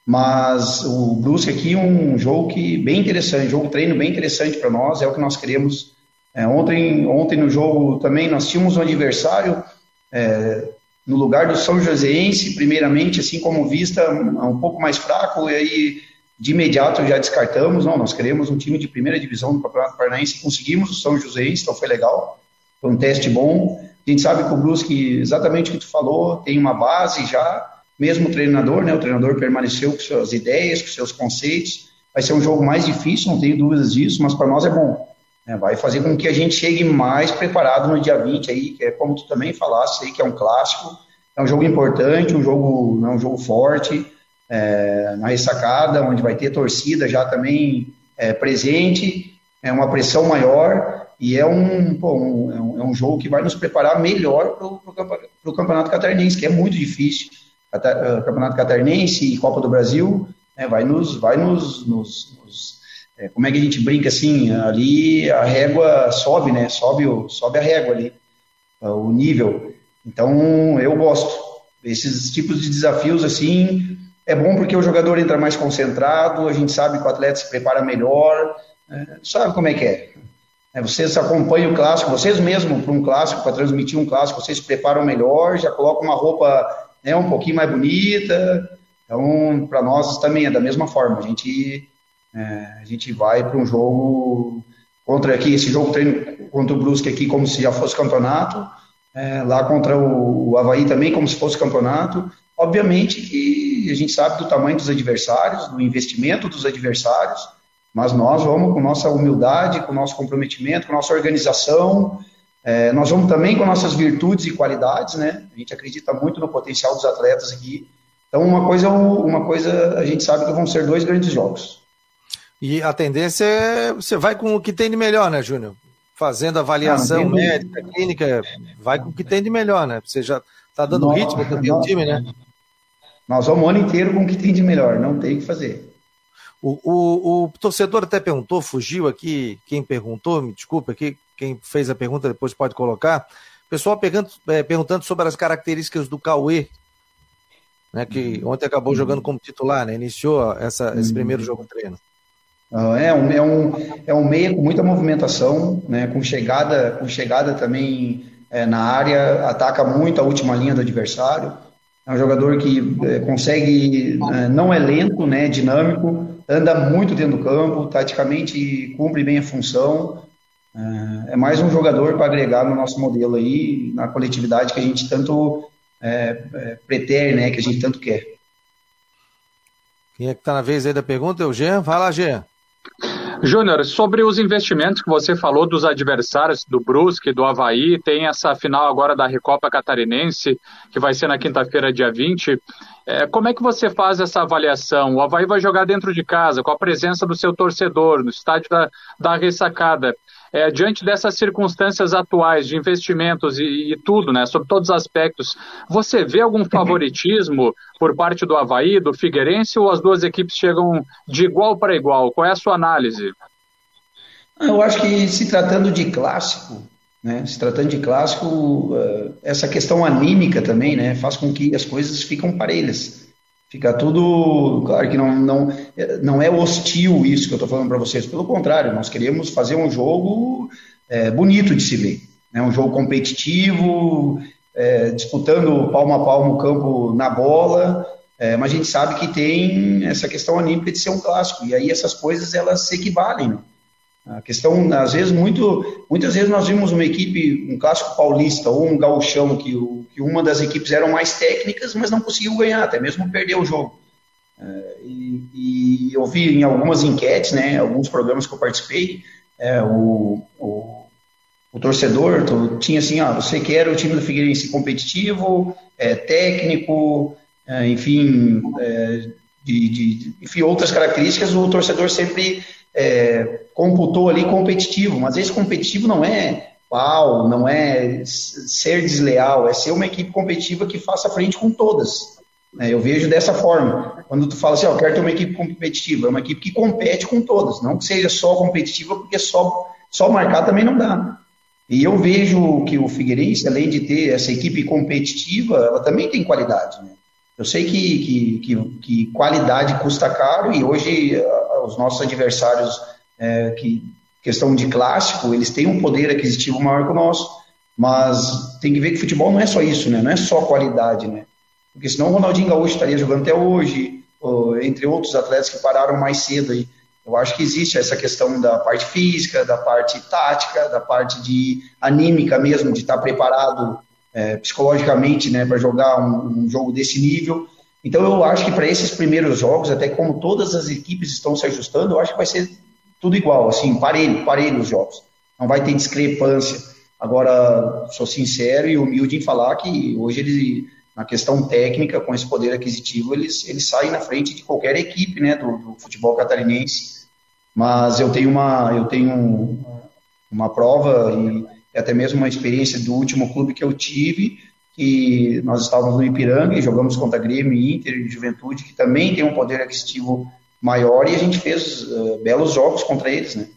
Mas o Brusque aqui é um jogo que bem interessante, jogo treino bem interessante para nós, é o que nós queremos. É, ontem, ontem no jogo também nós tínhamos um adversário é, no lugar do São Joséense, primeiramente, assim como vista, um, pouco mais fraco, e aí de imediato já descartamos, não, nós queremos um time de primeira divisão do Campeonato Paranaense, conseguimos o São Joséense, então foi legal, foi um teste bom, a gente sabe que o Brusque, exatamente o que tu falou, tem uma base já, mesmo o treinador, né? O treinador permaneceu com suas ideias, com seus conceitos. Vai ser um jogo mais difícil, não tenho dúvidas disso, mas para nós é bom. Né? Vai fazer com que a gente chegue mais preparado no dia 20 aí, que é como tu também falaste aí, que é um clássico. É um jogo importante, um jogo, é um jogo forte, é, na ressacada, onde vai ter torcida já também é, presente, é uma pressão maior e é um, pô, um, é um, é um, jogo que vai nos preparar melhor para o Campeonato Catarinense, que é muito difícil. Eh, Campeonato Catarinense e Copa do Brasil né, vai nos. Vai nos, nos, nos é, como é que a gente brinca assim? Ali a régua sobe, né? Sobe, sobe a régua ali, o nível. Então eu gosto. Esses tipos de desafios assim é bom porque o jogador entra mais concentrado, a gente sabe que o atleta se prepara melhor, é, sabe como é que é. É, vocês acompanham o clássico, vocês mesmos para um clássico, para transmitir um clássico, vocês preparam melhor, já colocam uma roupa né, um pouquinho mais bonita. Então, para nós também é da mesma forma. A gente, é, a gente vai para um jogo contra aqui, esse jogo treino contra o Brusque aqui como se já fosse campeonato, é, lá contra o, o Havaí também como se fosse campeonato. Obviamente que a gente sabe do tamanho dos adversários, do investimento dos adversários, mas nós vamos com nossa humildade, com nosso comprometimento, com nossa organização, É, nós vamos também com nossas virtudes e qualidades, né? A gente acredita muito no potencial dos atletas aqui. Então, uma coisa, uma coisa a gente sabe que vão ser dois grandes jogos. E a tendência é você vai com o que tem de melhor, né, Júnior? Fazendo avaliação ah, médica, clínica, vai com o que tem de melhor, né? Você já está dando nós, ritmo para o time, né? Nós vamos o ano inteiro com o que tem de melhor, não tem o que fazer. O, o, o, torcedor até perguntou, fugiu aqui, quem perguntou, me desculpa, aqui, quem fez a pergunta depois pode colocar. Pessoal pegando, é, perguntando sobre as características do Cauê, né, que ontem acabou jogando como titular, né, iniciou essa, esse primeiro jogo treino. Ah, é um, é, um, é um meia com muita movimentação, né, com chegada, com chegada também é, na área, ataca muito a última linha do adversário. É um jogador que é, consegue, é, não é lento, né, é dinâmico, anda muito dentro do campo, taticamente cumpre bem a função. É, é mais um jogador para agregar no nosso modelo aí, na coletividade que a gente tanto é, é, pretere, né, que a gente tanto quer. Quem é que está na vez aí da pergunta? É o Jean? Vai lá, Jean. Júnior, sobre os investimentos que você falou dos adversários do Brusque, do Havaí, tem essa final agora da Recopa Catarinense, que vai ser na quinta-feira, dia 20. É, como é que você faz essa avaliação? O Havaí vai jogar dentro de casa, com a presença do seu torcedor, no estádio da, da ressacada. É, diante dessas circunstâncias atuais de investimentos e, e, tudo, né, sobre todos os aspectos, você vê algum favoritismo por parte do Havaí, do Figueirense, ou as duas equipes chegam de igual para igual? Qual é a sua análise? Eu acho que se tratando de clássico, né, se tratando de clássico, eh, essa questão anímica também, né, faz com que as coisas ficam parelhas. Fica tudo, claro que não, não, não é hostil isso que eu estou falando para vocês, pelo contrário, nós queremos fazer um jogo é, bonito de se ver, né? um jogo competitivo, é, disputando palmo a palmo o campo na bola, é, mas a gente sabe que tem essa questão anímica de ser um clássico, e aí essas coisas elas se equivalem. A questão, às vezes, muito, muitas vezes nós vimos uma equipe, um clássico paulista ou um gauchão, que, o, que uma das equipes eram mais técnicas, mas não conseguiu ganhar, até mesmo perder o jogo. É, e, e, eu vi em algumas enquetes, né, alguns programas que eu participei, é, o, o, o, torcedor tinha assim, ah, você quer o time do Figueirense competitivo, é, técnico, é, enfim, é, de, de, enfim, outras características, o torcedor sempre é, computou ali competitivo, mas esse competitivo não é pau, não é ser desleal, é ser uma equipe competitiva que faça frente com todas. Né? Eu vejo dessa forma. Quando tu fala assim, eu quero ter uma equipe competitiva, é uma equipe que compete com todas, não que seja só competitiva, porque só, só marcar também não dá. E eu vejo que o Figueirense, além de ter essa equipe competitiva, ela também tem qualidade. Né? Eu sei que, que, que, que qualidade custa caro e hoje os nossos adversários, é, que questão de clássico, eles têm um poder aquisitivo maior que o nosso, mas tem que ver que futebol não é só isso, né? Não é só qualidade, né? Porque senão o Ronaldinho Gaúcho estaria jogando até hoje, entre outros atletas que pararam mais cedo aí. Eu acho que existe essa questão da parte física, da parte tática, da parte de anímica mesmo, de estar preparado é, psicologicamente, né, para jogar um, um jogo desse nível. Então eu acho que para esses primeiros jogos, até como todas as equipes estão se ajustando, eu acho que vai ser tudo igual, assim, parelho, parelho os jogos. Não vai ter discrepância. Agora, sou sincero e humilde em falar que hoje ele, na questão técnica, com esse poder aquisitivo, eles, eles saem na frente de qualquer equipe, né, do, do futebol catarinense. Mas eu tenho uma, eu tenho uma prova e até mesmo uma experiência do último clube que eu tive, que nós estávamos no Ipiranga e jogamos contra Grêmio, Inter e Juventude, que também tem um poder aquisitivo maior e a gente fez uh, belos jogos contra eles, né?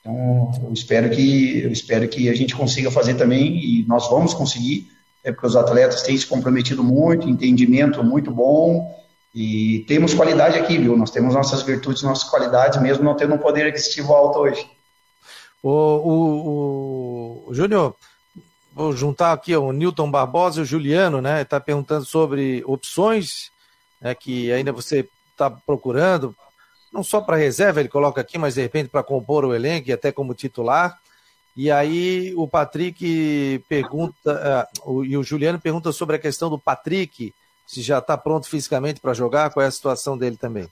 Então, eu espero que eu espero que a gente consiga fazer também e nós vamos conseguir, é porque os atletas têm se comprometido muito, entendimento muito bom e temos qualidade aqui, viu? Nós temos nossas virtudes, nossas qualidades, mesmo não tendo um poder aquisitivo alto hoje. O, o, o Júnior, Vou juntar aqui o Newton Barbosa e o Juliano, né? Está perguntando sobre opções né, que ainda você está procurando, não só para reserva, ele coloca aqui, mas de repente para compor o elenco e até como titular. E aí o Patrick pergunta, uh, o, e o Juliano pergunta sobre a questão do Patrick, se já está pronto fisicamente para jogar, qual é a situação dele também?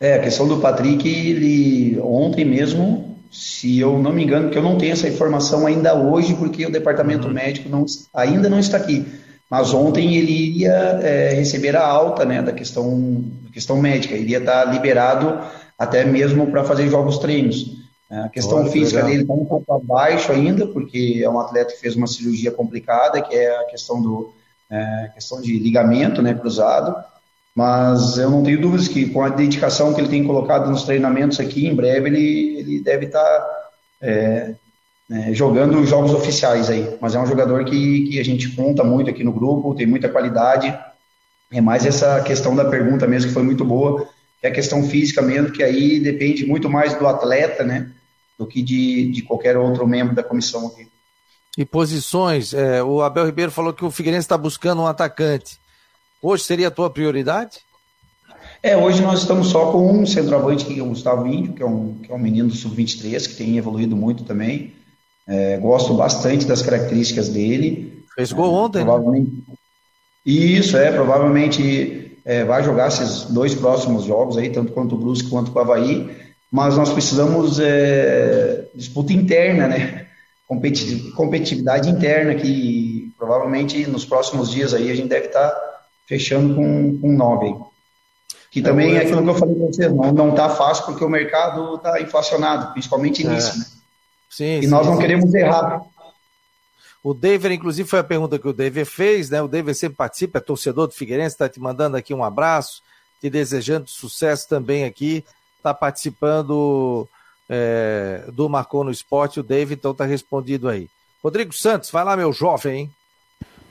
É, a questão do Patrick, ele ontem mesmo se eu não me engano, que eu não tenho essa informação ainda hoje, porque o departamento uhum. médico não, ainda não está aqui. Mas ontem ele iria é, receber a alta né, da questão, questão médica, iria estar liberado até mesmo para fazer jogos treinos. É, a questão Olha, física legal. dele está um pouco abaixo ainda, porque é um atleta que fez uma cirurgia complicada, que é a questão do é, questão de ligamento né, cruzado. Mas eu não tenho dúvidas que com a dedicação que ele tem colocado nos treinamentos aqui, em breve ele, ele deve estar tá, é, é, jogando jogos oficiais aí. Mas é um jogador que, que a gente conta muito aqui no grupo, tem muita qualidade. É mais essa questão da pergunta mesmo que foi muito boa, que é a questão física mesmo, que aí depende muito mais do atleta, né, do que de, de qualquer outro membro da comissão aqui. E posições, é, o Abel Ribeiro falou que o Figueirense está buscando um atacante. Hoje seria a tua prioridade? É, hoje nós estamos só com um centroavante, que é o Gustavo Índio, que é um, que é um menino do Sub-23, que tem evoluído muito também. É, gosto bastante das características dele. Fez gol ontem, né? provavelmente... né? Isso, é, provavelmente é, vai jogar esses dois próximos jogos aí, tanto quanto o Brusque quanto o Havaí, mas nós precisamos é, disputa interna, né? Competitividade interna, que provavelmente nos próximos dias aí a gente deve estar tá fechando com, com 9. Que é, também é aquilo que eu falei para você, não, não tá fácil porque o mercado está inflacionado, principalmente é. nisso, né? Sim, e sim, nós não sim. queremos errar. O David, inclusive, foi a pergunta que o David fez, né? O David sempre participa, é torcedor do Figueirense, está te mandando aqui um abraço, te desejando sucesso também aqui, está participando é, do Marcou no Esporte, o David, então está respondido aí. Rodrigo Santos, vai lá, meu jovem, hein?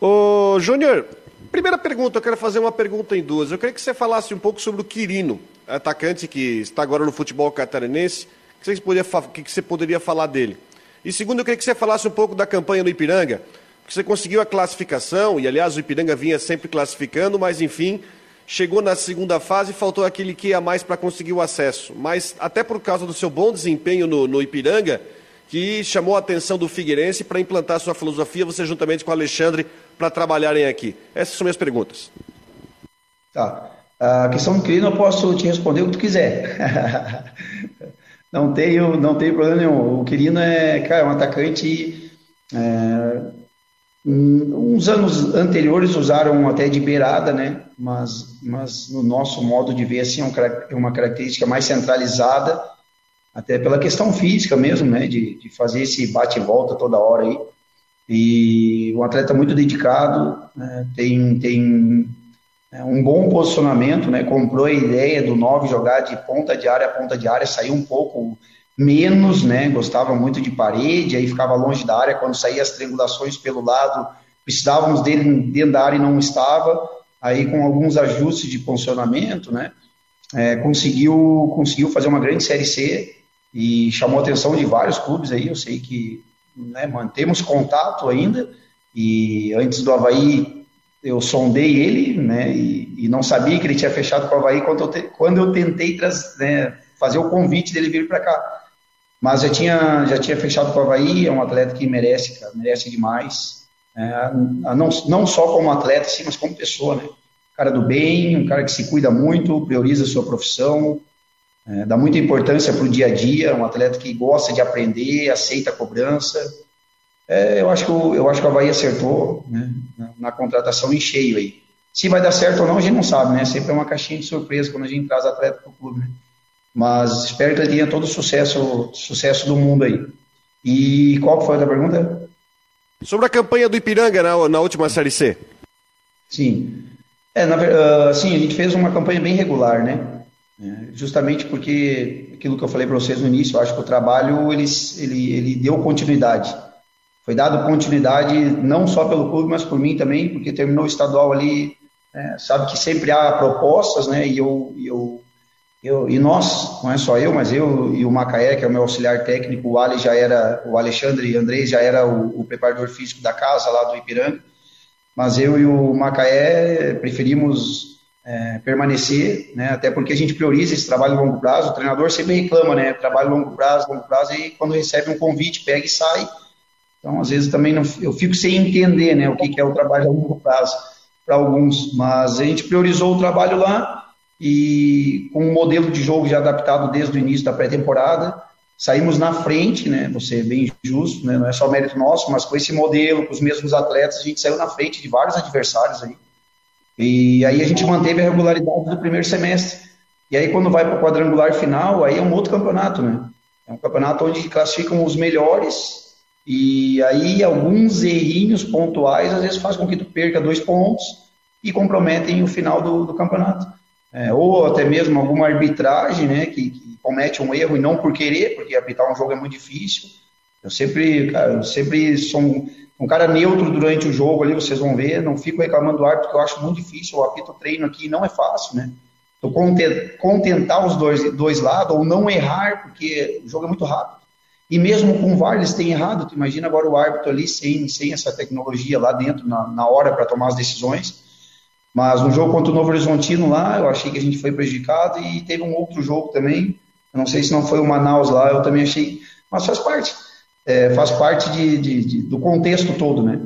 Ô, Júnior, Primeira pergunta, eu quero fazer uma pergunta em duas. Eu queria que você falasse um pouco sobre o Quirino, atacante que está agora no futebol catarinense. O que você poderia, que você poderia falar dele? E segundo, eu queria que você falasse um pouco da campanha do Ipiranga, porque você conseguiu a classificação, e aliás o Ipiranga vinha sempre classificando, mas enfim, chegou na segunda fase e faltou aquele que ia mais para conseguir o acesso. Mas até por causa do seu bom desempenho no, no Ipiranga, que chamou a atenção do Figueirense para implantar sua filosofia, você juntamente com o Alexandre, para trabalharem aqui? Essas são minhas perguntas. Tá. A questão do Quirino eu posso te responder o que tu quiser. não tenho, não tenho problema nenhum. O Quirino é, cara, é um atacante. É, uns anos anteriores usaram até de beirada, né? Mas, mas no nosso modo de ver, assim, é uma característica mais centralizada até pela questão física mesmo, né, de, de fazer esse bate e volta toda hora aí. E um atleta muito dedicado, né, tem, tem é, um bom posicionamento, né, comprou a ideia do 9 jogar de ponta de área a ponta de área, saiu um pouco menos, né, gostava muito de parede, aí ficava longe da área, quando saía as triangulações pelo lado, precisávamos dele dentro da área e não estava, aí com alguns ajustes de posicionamento, né, é, conseguiu, conseguiu fazer uma grande Série C, e chamou a atenção de vários clubes aí. Eu sei que né, mantemos contato ainda e antes do Havaí eu sondei ele, né, e, e não sabia que ele tinha fechado com o Havaí quando eu, te, quando eu tentei né, fazer o convite dele vir para cá. Mas já tinha, já tinha fechado com o Havaí, é um atleta que merece, cara, merece demais. É, não, não só como atleta, sim, mas como pessoa, né? Cara do bem, um cara que se cuida muito, prioriza a sua profissão, é, dá muita importância para o dia a dia, um atleta que gosta de aprender, aceita a cobrança. É, eu, acho que o, eu acho que o Havaí acertou né, na, na, contratação em cheio aí. Se vai dar certo ou não, a gente não sabe, né? Sempre é uma caixinha de surpresa quando a gente traz atleta para o clube. Né? Mas espero que ele tenha todo o sucesso, sucesso do mundo aí. E qual foi a pergunta? Sobre a campanha do Ipiranga na, na última Série C. Sim. É, na, uh, sim, a gente fez uma campanha bem regular, né? É, justamente porque aquilo que eu falei para vocês no início, eu acho que o trabalho ele, ele, ele deu continuidade. Foi dado continuidade não só pelo clube, mas por mim também, porque terminou o estadual ali. É, sabe que sempre há propostas, né? E eu, eu, eu, e nós, não é só eu, mas eu e o Macaé, que é o meu auxiliar técnico, o Ale já era, o Alexandre Andrés já era o, o preparador físico da casa lá do Ipiranga. Mas eu e o Macaé preferimos é, permanecer, né? Até porque a gente prioriza esse trabalho a longo prazo. O treinador sempre reclama, né? Trabalho a longo prazo, longo prazo, e quando recebe um convite, pega e sai. Então, às vezes também não, eu fico sem entender, né? O que, que é o trabalho a longo prazo para alguns. Mas a gente priorizou o trabalho lá e com um modelo de jogo já adaptado desde o início da pré-temporada, saímos na frente, né? Você bem justo, né? Não é só mérito nosso, mas com esse modelo, com os mesmos atletas, a gente saiu na frente de vários adversários aí. E aí a gente manteve a regularidade do primeiro semestre. E aí quando vai para o quadrangular final, aí é um outro campeonato, né? É um campeonato onde classificam os melhores e aí alguns errinhos pontuais às vezes faz com que tu perca dois pontos e comprometem o final do, do campeonato. É, ou até mesmo alguma arbitragem, né, que, que, comete um erro e não por querer, porque arbitrar um jogo é muito difícil. Eu sempre, cara, eu sempre sou um, cara neutro durante o jogo ali, vocês vão ver, não fico reclamando do árbitro, porque eu acho muito difícil, o apito treino aqui não é fácil, né? Tu contentar os dois, dois lados, ou não errar, porque o jogo é muito rápido. E mesmo com o VAR, eles têm errado. Tu imagina agora o árbitro ali sem, sem essa tecnologia lá dentro, na, na hora para tomar as decisões. Mas no jogo contra o Novo Horizontino lá, eu achei que a gente foi prejudicado e teve um outro jogo também. Eu não sei se não foi o Manaus lá, eu também achei. Mas faz parte. É, faz parte de, de, de, do contexto todo, né?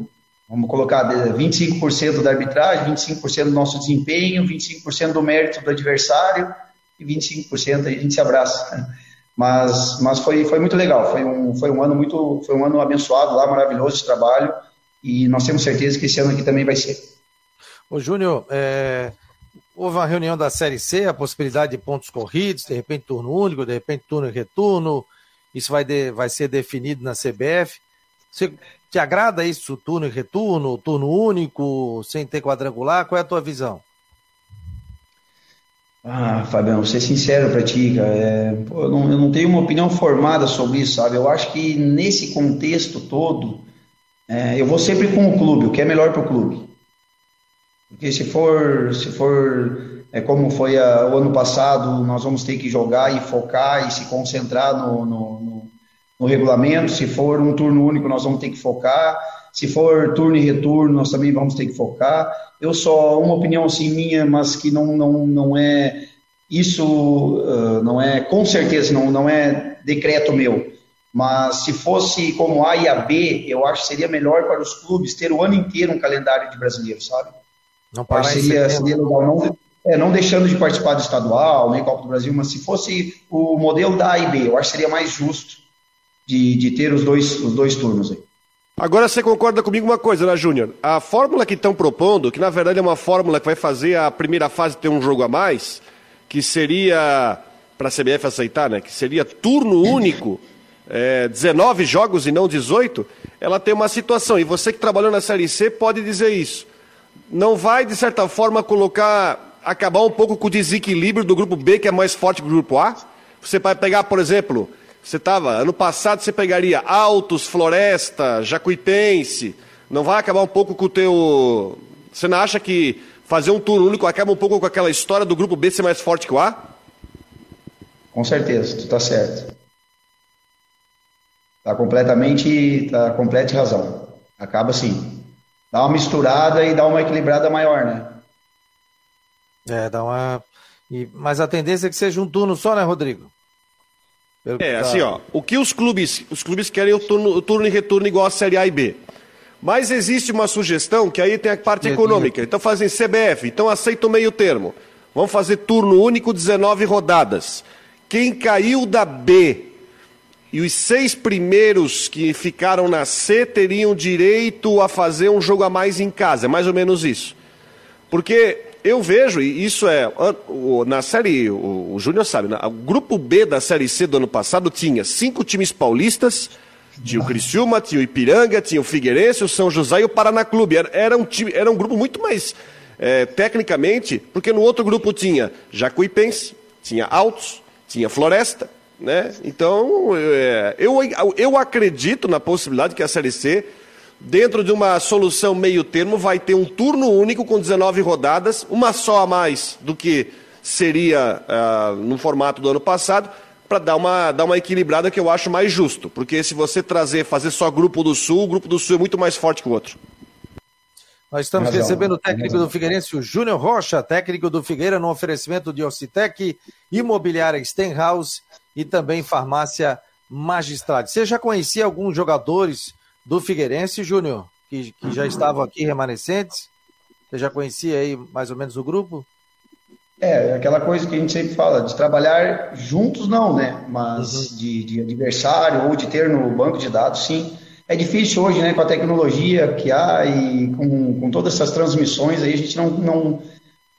Vamos colocar 25% da arbitragem, 25% do nosso desempenho, 25% do mérito do adversário e 25% aí a gente se abraça. Mas, mas foi, foi muito legal, foi um, foi um ano muito, foi um ano abençoado lá, maravilhoso de trabalho, e nós temos certeza que esse ano aqui também vai ser. Ô Júnior, é, houve uma reunião da Série C, a possibilidade de pontos corridos, de repente turno único, de repente turno e retorno, isso vai, de, vai ser definido na CBF. Você te agrada isso, turno e retorno, turno único, sem ter quadrangular? Qual é a tua visão? Ah, Fabião, vou ser sincero para ti, cara, é, pô, eu, não, eu, não, tenho uma opinião formada sobre isso, sabe? Eu acho que nesse contexto todo, é, eu vou sempre com o clube, o que é melhor para o clube. Porque se for, se for é, como foi a, o ano passado, nós vamos ter que jogar e focar e se concentrar no, no, no, no regulamento. Se for um turno único, nós vamos ter que focar. Se for turno e retorno, nós também vamos ter que focar. Eu só, uma opinião assim minha, mas que não, não, não é, isso uh, não é, com certeza, não, não é decreto meu. Mas se fosse como A e a B, eu acho que seria melhor para os clubes ter o ano inteiro um calendário de brasileiro, sabe? Não parece seria, seria legal, não, é, não deixando de participar do estadual, nem Copa do Brasil, mas se fosse o modelo da A e B, eu acho que seria mais justo de, de ter os dois, os dois turnos aí. Agora você concorda comigo uma coisa, né, Júnior? A fórmula que estão propondo, que na verdade é uma fórmula que vai fazer a primeira fase ter um jogo a mais, que seria, para a CBF aceitar, né, que seria turno único, é, 19 jogos e não 18, ela tem uma situação, e você que trabalhou na Série C pode dizer isso. Não vai, de certa forma, colocar, acabar um pouco com o desequilíbrio do grupo B, que é mais forte que o grupo A? Você vai pegar, por exemplo, você estava, ano passado você pegaria Altos, Floresta, Jacuipense. Não vai acabar um pouco com o teu. Você não acha que fazer um turno único acaba um pouco com aquela história do grupo B ser mais forte que o A? Com certeza, tu está certo. Está completamente, tá completa razão. Acaba assim. Dá uma misturada e dá uma equilibrada maior, né? É, dá uma. Mas a tendência é que seja um turno só, né, Rodrigo? Pelo é, tá... assim, ó, o que os clubes, os clubes querem o turno, o turno e retorno igual a Série A e B. Mas existe uma sugestão que aí tem a parte econômica. Então fazem CBF, então aceita o meio termo. Vamos fazer turno único, 19 rodadas. Quem caiu da B e os seis primeiros que ficaram na C teriam direito a fazer um jogo a mais em casa. É mais ou menos isso. Porque eu vejo, e isso é. Na série, o, o Júnior sabe, o grupo B da série C do ano passado tinha cinco times paulistas. Tinha o Criciúma, tinha o Ipiranga, tinha o Figueirense, o São José e o Paraná Clube. Era, era um, time, era um grupo muito mais é, tecnicamente, porque no outro grupo tinha Jacuipense, tinha Altos, tinha Floresta, né? Então, é, eu, eu acredito na possibilidade que a Série C dentro de uma solução meio termo, vai ter um turno único com 19 rodadas, uma só a mais do que seria uh, no formato do ano passado, para dar uma, dar uma equilibrada que eu acho mais justo. Porque se você trazer, fazer só grupo do Sul, o grupo do Sul é muito mais forte que o outro. Nós estamos razão, recebendo o técnico do Figueirense, o Júnior Rocha, técnico do Figueira, no oferecimento de Ocitec, Imobiliária Stenhouse e também Farmácia Magistrade. Você já conhecia alguns jogadores do Figueirense, Júnior, que, que já estavam aqui remanescentes? Você já conhecia aí mais ou menos o grupo? É, aquela coisa que a gente sempre fala, de trabalhar juntos não, né? Mas uhum. de, de adversário ou de ter no banco de dados, sim. É difícil hoje, né, com a tecnologia que há e com, com todas essas transmissões aí, a gente não, não,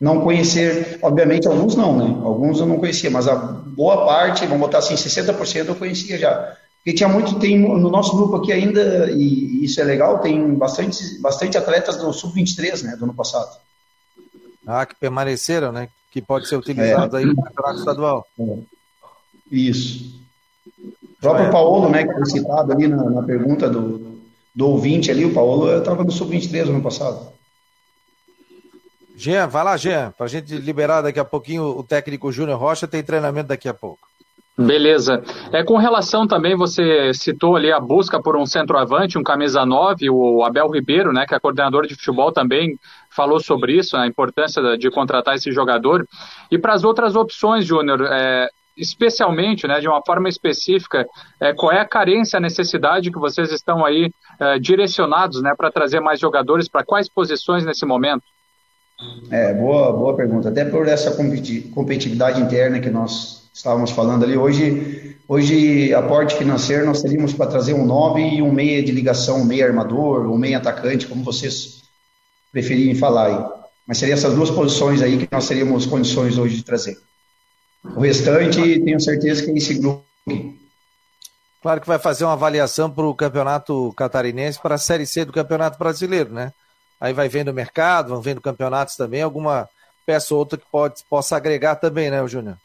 não conhecer, obviamente alguns não, né? Alguns eu não conhecia, mas a boa parte, vamos botar assim, 60% eu conhecia já. Porque tinha muito, tem no nosso grupo aqui ainda, e isso é legal, tem bastante, bastante atletas do Sub-23, né, do ano passado. Ah, que permaneceram, né? Que pode ser utilizado é. aí no campeonato estadual. É. Isso. O próprio é. Paulo, né, que foi citado ali na, na pergunta do, do ouvinte ali, o Paulo estava no Sub-23 ano passado. Jean, vai lá, Jean, para a gente liberar daqui a pouquinho o técnico Júnior Rocha, tem treinamento daqui a pouco. Beleza. É, com relação também, você citou ali a busca por um centroavante, um camisa 9, o Abel Ribeiro, né, que é coordenador de futebol também falou sobre isso, a importância de contratar esse jogador. E para as outras opções, Júnior, é, especialmente, né, de uma forma específica, é, qual é a carência, a necessidade que vocês estão aí é, direcionados né, para trazer mais jogadores, para quais posições nesse momento? É, boa, boa pergunta. Até por essa competitividade interna que nós estávamos falando ali. Hoje, hoje aporte financeiro, nós teríamos para trazer um 9 e um meia de ligação, um meia armador, um meia atacante, como vocês preferirem falar aí. Mas seriam essas duas posições aí que nós teríamos condições hoje de trazer. O restante, tenho certeza que é esse grupo. Claro que vai fazer uma avaliação para o campeonato catarinense, para a Série C do Campeonato Brasileiro, né? Aí vai vendo o mercado, vão vendo campeonatos também, alguma peça ou outra que pode, possa agregar também, né, Júnior?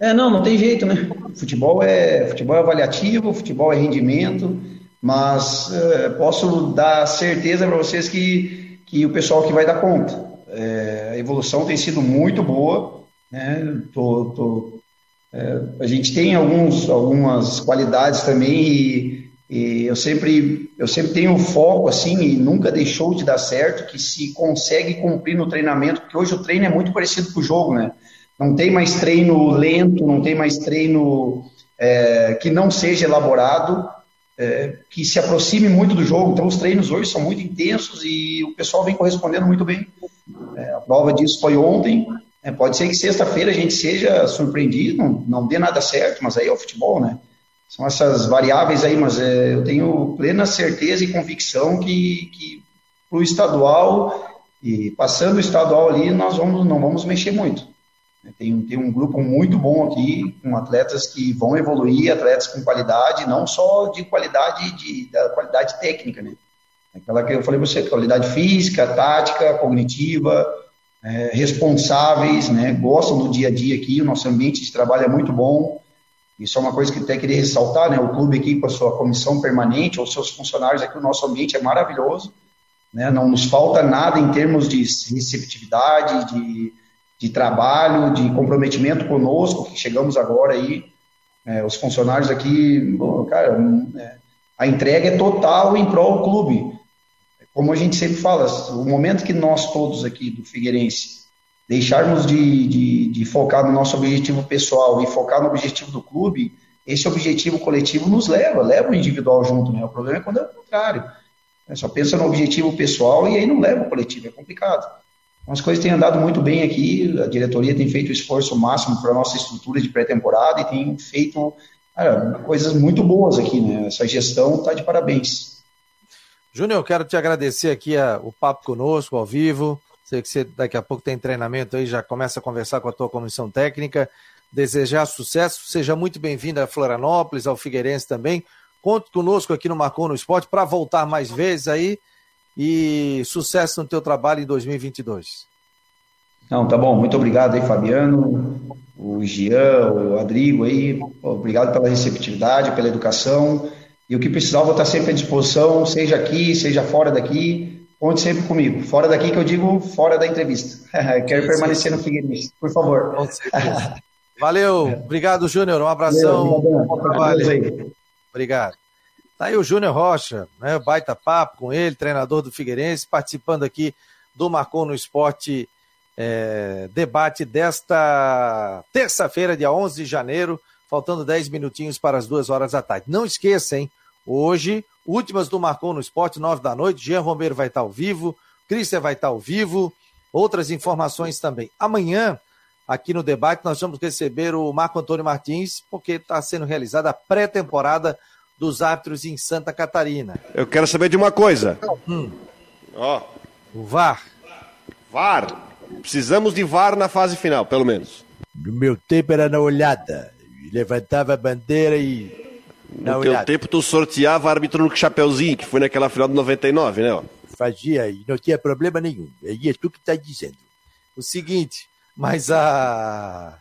É, não, não tem jeito, né? Futebol é, futebol é avaliativo, futebol é rendimento, mas é, posso dar certeza para vocês que, que o pessoal que vai dar conta. É, a evolução tem sido muito boa, né? Tô, tô, é, a gente tem alguns, algumas qualidades também e, e, eu sempre eu sempre tenho foco assim e nunca deixou de dar certo que se consegue cumprir no treinamento, porque hoje o treino é muito parecido com o jogo, né? Não tem mais treino lento, não tem mais treino é, que não seja elaborado, é, que se aproxime muito do jogo. Então, os treinos hoje são muito intensos e o pessoal vem correspondendo muito bem. É, a prova disso foi ontem. É, pode ser que sexta-feira a gente seja surpreendido, não, não dê nada certo, mas aí é o futebol, né? São essas variáveis aí, mas é, eu tenho plena certeza e convicção que, que para o estadual e passando o estadual ali, nós vamos, não vamos mexer muito. Tem, tem um grupo muito bom aqui, com atletas que vão evoluir, atletas com qualidade, não só de qualidade, de, da qualidade técnica, né? Aquela que eu falei para você, qualidade física, tática, cognitiva, é, responsáveis, né? Gostam do dia a dia aqui, o nosso ambiente de trabalho é muito bom. Isso é uma coisa que até queria ressaltar, né? O clube aqui com a sua comissão permanente, ou seus funcionários aqui, o nosso ambiente é maravilhoso, né? Não nos falta nada em termos de receptividade, de de trabalho, de comprometimento conosco, que chegamos agora aí, é, os funcionários aqui, bom, cara, é, a entrega é total em prol do clube. Como a gente sempre fala, o momento que nós todos aqui do Figueirense deixarmos de, de, de focar no nosso objetivo pessoal e focar no objetivo do clube, esse objetivo coletivo nos leva, leva o individual junto, né? O problema é quando é o contrário. É, só pensa no objetivo pessoal e aí não leva o coletivo, é complicado. As coisas têm andado muito bem aqui, a diretoria tem feito o esforço máximo para a nossa estrutura de pré-temporada e tem feito cara, coisas muito boas aqui, né? Essa gestão está de parabéns. Júnior, eu quero te agradecer aqui a, o papo conosco, ao vivo. Sei que você daqui a pouco tem treinamento aí, já começa a conversar com a tua comissão técnica. Desejar sucesso, seja muito bem-vindo a Florianópolis, ao Figueirense também. Conte conosco aqui no Marcou no Esporte para voltar mais vezes aí e sucesso no teu trabalho em 2022. Não, tá bom. Muito obrigado aí, Fabiano, o Gian, o Adrigo aí. Obrigado pela receptividade, pela educação. E o que precisar, eu vou estar sempre à disposição, seja aqui, seja fora daqui. Conte sempre comigo. Fora daqui que eu digo fora da entrevista. Quero sim, permanecer no Figueirense, por favor. Valeu. Obrigado, Júnior. Um abração. Valeu, Bom trabalho. Obrigado. Tá aí o Júnior Rocha, né? Baita papo com ele, treinador do Figueirense, participando aqui do Marcou no Esporte é, debate desta terça-feira, dia 11 de janeiro, faltando 10 minutinhos para as duas horas da tarde. Não esqueça, hein? Hoje, últimas do Marcou no Esporte, 9 da noite. Jean Romero vai estar ao vivo, Cristian vai estar ao vivo, outras informações também. Amanhã, aqui no debate. Nós vamos receber o Marco Antônio Martins, porque está sendo realizada a pré-temporada dos árbitros em Santa Catarina. Eu quero saber de uma coisa. Hum. Ó. O VAR. VAR. Precisamos de VAR na fase final, pelo menos. No meu tempo era na olhada. Levantava a bandeira e. Na no olhada. teu tempo tu sorteava árbitro no chapeuzinho, que foi naquela final de 99, né? Ó. Fazia e não tinha problema nenhum. Aí é tu que tá dizendo. O seguinte, mas a,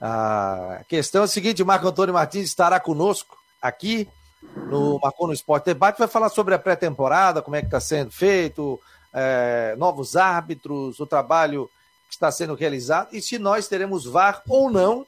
a questão é a seguinte: o Marco Antônio Martins estará conosco aqui no Marcou no Esporte Debate, vai falar sobre a pré-temporada, como é que está sendo feito, é, novos árbitros, o trabalho que está sendo realizado e se nós teremos VAR ou não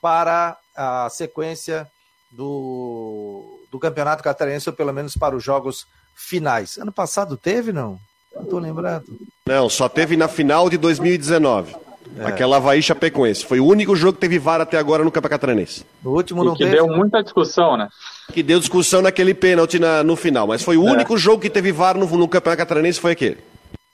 para a sequência do, do Campeonato Catarinense, ou pelo menos para os jogos finais. Ano passado teve, não? Não estou lembrado. Não, só teve na final de 2019. É. Aquela Havaí Chapecoense. Foi o único jogo que teve VAR até agora no Campeonato Catarinense. No último e não que teve. deu muita discussão, né? Que deu discussão naquele pênalti na, no final. Mas foi o é. único jogo que teve VAR no, no Campeonato Catarinense, foi aquele.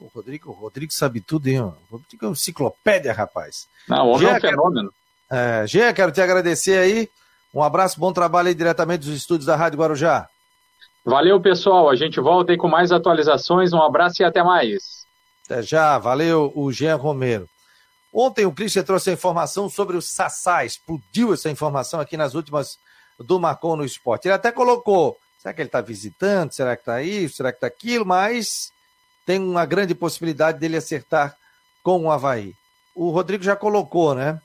O Rodrigo, o Rodrigo sabe tudo, hein? O Rodrigo é uma enciclopédia, rapaz. Não, o homem é um fenômeno. Quero, é, Gê, quero te agradecer aí. Um abraço, bom trabalho aí diretamente dos estúdios da Rádio Guarujá. Valeu, pessoal. A gente volta aí com mais atualizações. Um abraço e até mais. Até já. Valeu, o Jean Romero. Ontem o Christian trouxe a informação sobre o Sassá, explodiu essa informação aqui nas últimas do Marcon no Esporte. Ele até colocou, será que ele está visitando, será que está isso, será que está aquilo, mas tem uma grande possibilidade dele acertar com o Havaí. O Rodrigo já colocou, né?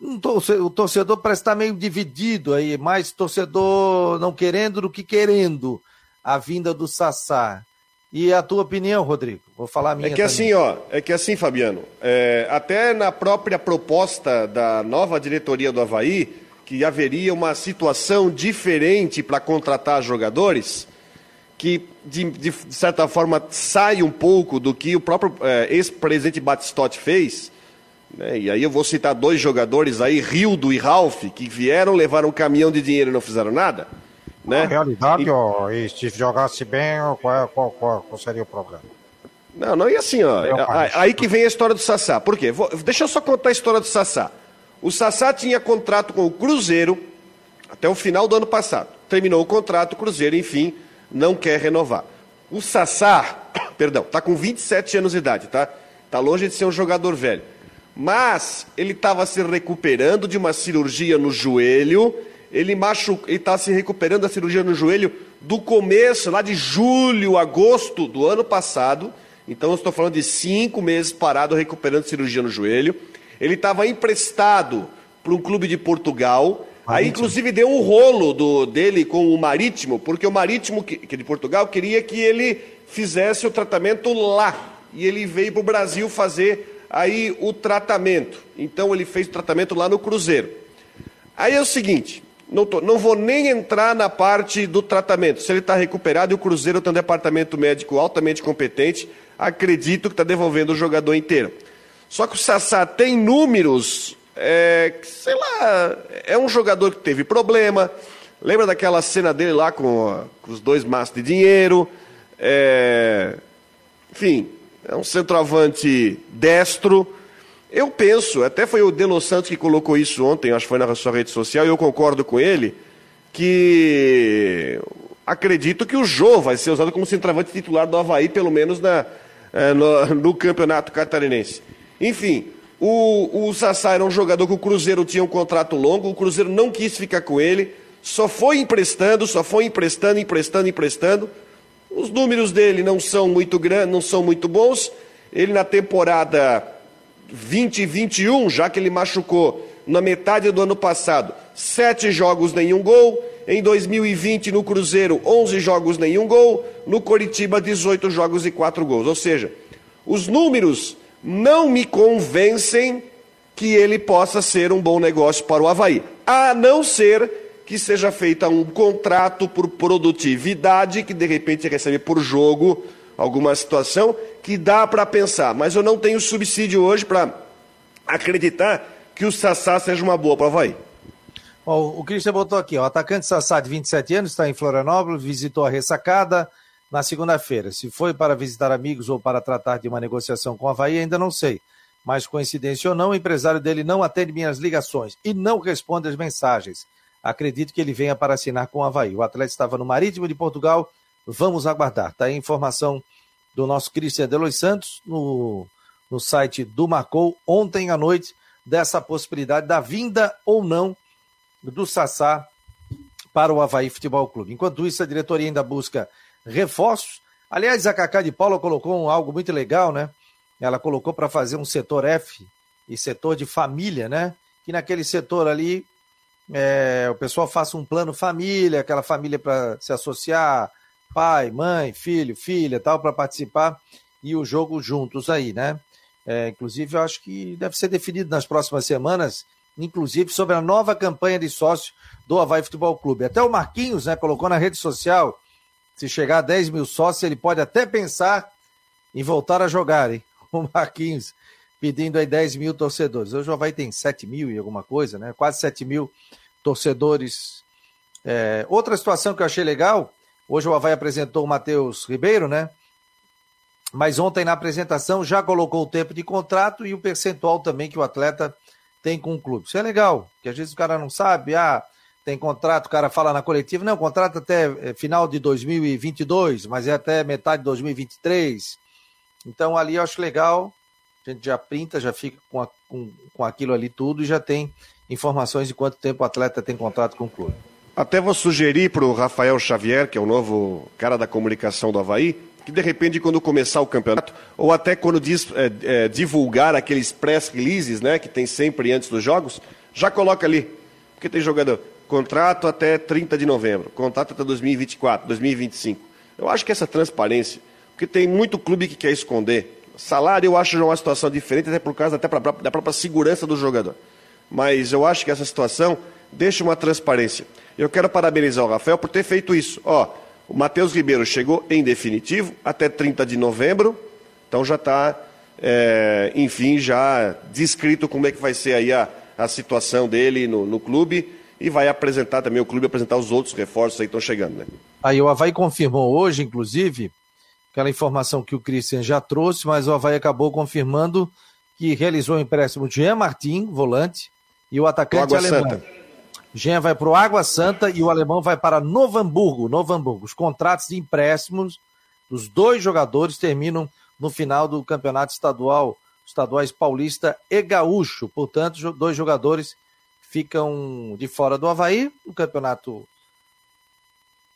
O torcedor parece estar meio dividido aí, mais torcedor não querendo do que querendo a vinda do Sassá. E a tua opinião, Rodrigo? Vou falar a minha. É que assim, também. assim, ó, é que assim, Fabiano, é, até na própria proposta da nova diretoria do Havaí, que haveria uma situação diferente para contratar jogadores, que de, de, certa forma sai um pouco do que o próprio é, ex-presidente Batistotti fez. Né? E aí eu vou citar dois jogadores aí, Rildo e Ralph, que vieram, levaram um caminhão de dinheiro e não fizeram nada. Né? Na realidade, e... ó, se jogasse bem, qual, qual, qual, qual seria o problema? Não, não, e assim, ó, aí que vem a história do Sassá. Por quê? Vou, deixa eu só contar a história do Sassá. O Sassá tinha contrato com o Cruzeiro até o final do ano passado. Terminou o contrato, o Cruzeiro, enfim, não quer renovar. O Sassá, perdão, está com 27 anos de idade, tá? Está longe de ser um jogador velho. Mas ele estava se recuperando de uma cirurgia no joelho ele está se recuperando da cirurgia no joelho do começo, lá de julho, agosto do ano passado. Então eu estou falando de cinco meses parado recuperando cirurgia no joelho. Ele estava emprestado para um clube de Portugal. Marítimo. Aí, inclusive, deu um rolo do, dele com o Marítimo, porque o Marítimo, que, que de Portugal, queria que ele fizesse o tratamento lá. E ele veio para o Brasil fazer aí o tratamento. Então ele fez o tratamento lá no Cruzeiro. Aí é o seguinte, não, tô, não vou nem entrar na parte do tratamento. Se ele está recuperado e o Cruzeiro tem um departamento médico altamente competente, acredito que está devolvendo o jogador inteiro. Só que o Sassá tem números, é, sei lá, é um jogador que teve problema. Lembra daquela cena dele lá com, com os dois maços de dinheiro? É, enfim, é um centroavante destro eu penso, até foi o Delo Santos que colocou isso ontem, acho que foi na sua rede social, e eu concordo com ele, que acredito que o Jô vai ser usado como centroavante titular do Havaí, pelo menos na, é, no, no, campeonato catarinense. Enfim, o, o Sassá era um jogador que o Cruzeiro tinha um contrato longo, o Cruzeiro não quis ficar com ele, só foi emprestando, só foi emprestando, emprestando, emprestando. Os números dele não são muito grandes, não são muito bons. Ele na temporada 2021, já que ele machucou na metade do ano passado, sete jogos, nenhum gol. Em 2020, no Cruzeiro, 11 jogos, nenhum gol. No Coritiba, 18 jogos e 4 gols. Ou seja, os números não me convencem que ele possa ser um bom negócio para o Havaí. A não ser que seja feito um contrato por produtividade, que de repente recebe por jogo alguma situação que dá para pensar, mas eu não tenho subsídio hoje para acreditar que o Sassá seja uma boa para o Havaí. o Cristian botou aqui, o atacante Sassá de 27 anos está em Florianópolis, visitou a ressacada na segunda-feira. Se foi para visitar amigos ou para tratar de uma negociação com o Havaí, ainda não sei. Mas coincidência ou não, o empresário dele não atende minhas ligações e não responde as mensagens. Acredito que ele venha para assinar com o Havaí. O atleta estava no Marítimo de Portugal. Vamos aguardar. Está aí a informação do nosso Cristian Delois Santos no, no site do Marcou ontem à noite dessa possibilidade da vinda ou não do Sassá para o Havaí Futebol Clube. Enquanto isso, a diretoria ainda busca reforços. Aliás, a Cacá de Paula colocou um, algo muito legal, né? Ela colocou para fazer um setor F e setor de família, né? Que naquele setor ali é, o pessoal faça um plano família, aquela família para se associar, pai, mãe, filho, filha, tal, para participar e o jogo juntos aí, né? É, inclusive, eu acho que deve ser definido nas próximas semanas, inclusive sobre a nova campanha de sócio do Havaí Futebol Clube. Até o Marquinhos, né, colocou na rede social, se chegar a 10 mil sócios, ele pode até pensar em voltar a jogar, hein? O Marquinhos pedindo aí 10 mil torcedores. Hoje o Havaí tem 7 mil e alguma coisa, né? Quase 7 mil torcedores. É, outra situação que eu achei legal, hoje o Havaí apresentou o Matheus Ribeiro, né? Mas ontem na apresentação já colocou o tempo de contrato e o percentual também que o atleta tem com o clube. Isso é legal, que às vezes o cara não sabe, ah, tem contrato, o cara fala na coletiva, não, contrato até é, final de 2022, mas é até metade de 2023. Então ali eu acho legal, a gente já printa, já fica com, a, com, com aquilo ali tudo e já tem informações de quanto tempo o atleta tem contrato com o clube. Até vou sugerir para o Rafael Xavier, que é o novo cara da comunicação do Havaí, que de repente, quando começar o campeonato, ou até quando diz, é, é, divulgar aqueles press releases, né, que tem sempre antes dos jogos, já coloca ali. Porque tem jogador, contrato até 30 de novembro, contrato até 2024, 2025. Eu acho que essa transparência, porque tem muito clube que quer esconder. Salário eu acho uma situação diferente, até por causa até pra, da própria segurança do jogador mas eu acho que essa situação deixa uma transparência. Eu quero parabenizar o Rafael por ter feito isso. Ó, o Matheus Ribeiro chegou em definitivo até 30 de novembro, então já está, é, enfim, já descrito como é que vai ser aí a, a situação dele no, no clube e vai apresentar também o clube apresentar os outros reforços aí que estão chegando, né? Aí o Havaí confirmou hoje, inclusive, aquela informação que o Christian já trouxe, mas o Havaí acabou confirmando que realizou o empréstimo de Jean Martin, volante, e o atacante alemão. Santa. Jean vai para o Água Santa e o alemão vai para Novo Hamburgo. Novo Hamburgo. Os contratos de empréstimos dos dois jogadores terminam no final do campeonato estadual, estaduais paulista e gaúcho. Portanto, dois jogadores ficam de fora do Havaí, no campeonato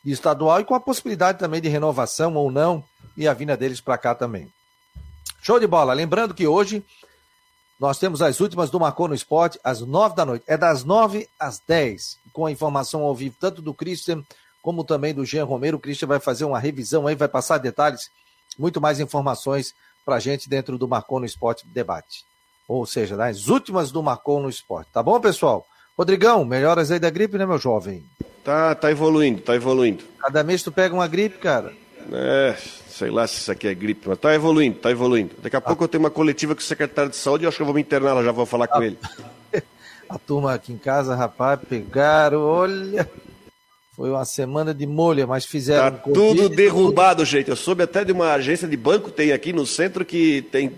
estadual, e com a possibilidade também de renovação ou não, e a vinda deles para cá também. Show de bola. Lembrando que hoje nós temos as últimas do Marcou no Esporte às nove da noite. É das nove às dez, com a informação ao vivo tanto do Christian como também do Jean Romero. O Christian vai fazer uma revisão aí, vai passar detalhes, muito mais informações para a gente dentro do Marcou no Esporte debate. Ou seja, das últimas do Marcou no Esporte. Tá bom, pessoal? Rodrigão, melhoras aí da gripe, né, meu jovem? Tá, tá evoluindo, tá evoluindo. Cada mês tu pega uma gripe, cara. É, sei lá se isso aqui é gripe, mas tá evoluindo, tá evoluindo. Daqui a ah. pouco eu tenho uma coletiva com o secretário de saúde e acho que eu vou me internar já vou falar com ah. ele. A turma aqui em casa, rapaz, pegaram, olha. Foi uma semana de molha, mas fizeram. Tá tudo derrubado, tudo... gente. Eu soube até de uma agência de banco tem aqui no centro que tem.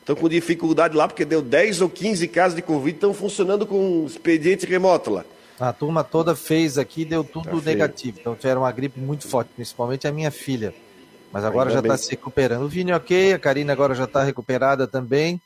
Estão com dificuldade lá, porque deu 10 ou 15 casos de Covid, estão funcionando com expediente remoto lá. A turma toda fez aqui, deu tudo tá negativo. Então tiveram uma gripe muito forte, principalmente a minha filha. Mas agora Ainda já está se recuperando. O Vini ok, a Karina agora já está recuperada também.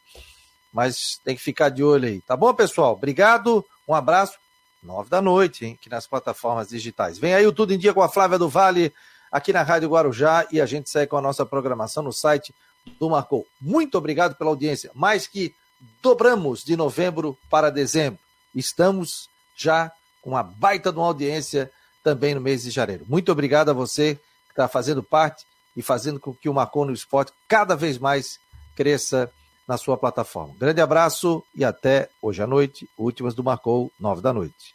Mas tem que ficar de olho aí. Tá bom, pessoal? Obrigado, um abraço. Nove da noite, hein? Aqui nas plataformas digitais. Vem aí o Tudo em Dia com a Flávia do Vale, aqui na Rádio Guarujá. E a gente segue com a nossa programação no site do Marcou. Muito obrigado pela audiência. Mais que dobramos de novembro para dezembro. Estamos já com uma baita de uma audiência também no mês de janeiro. Muito obrigado a você que está fazendo parte e fazendo com que o Marcou no Esporte cada vez mais cresça na sua plataforma. Grande abraço e até hoje à noite, últimas do Marcou, nove da noite.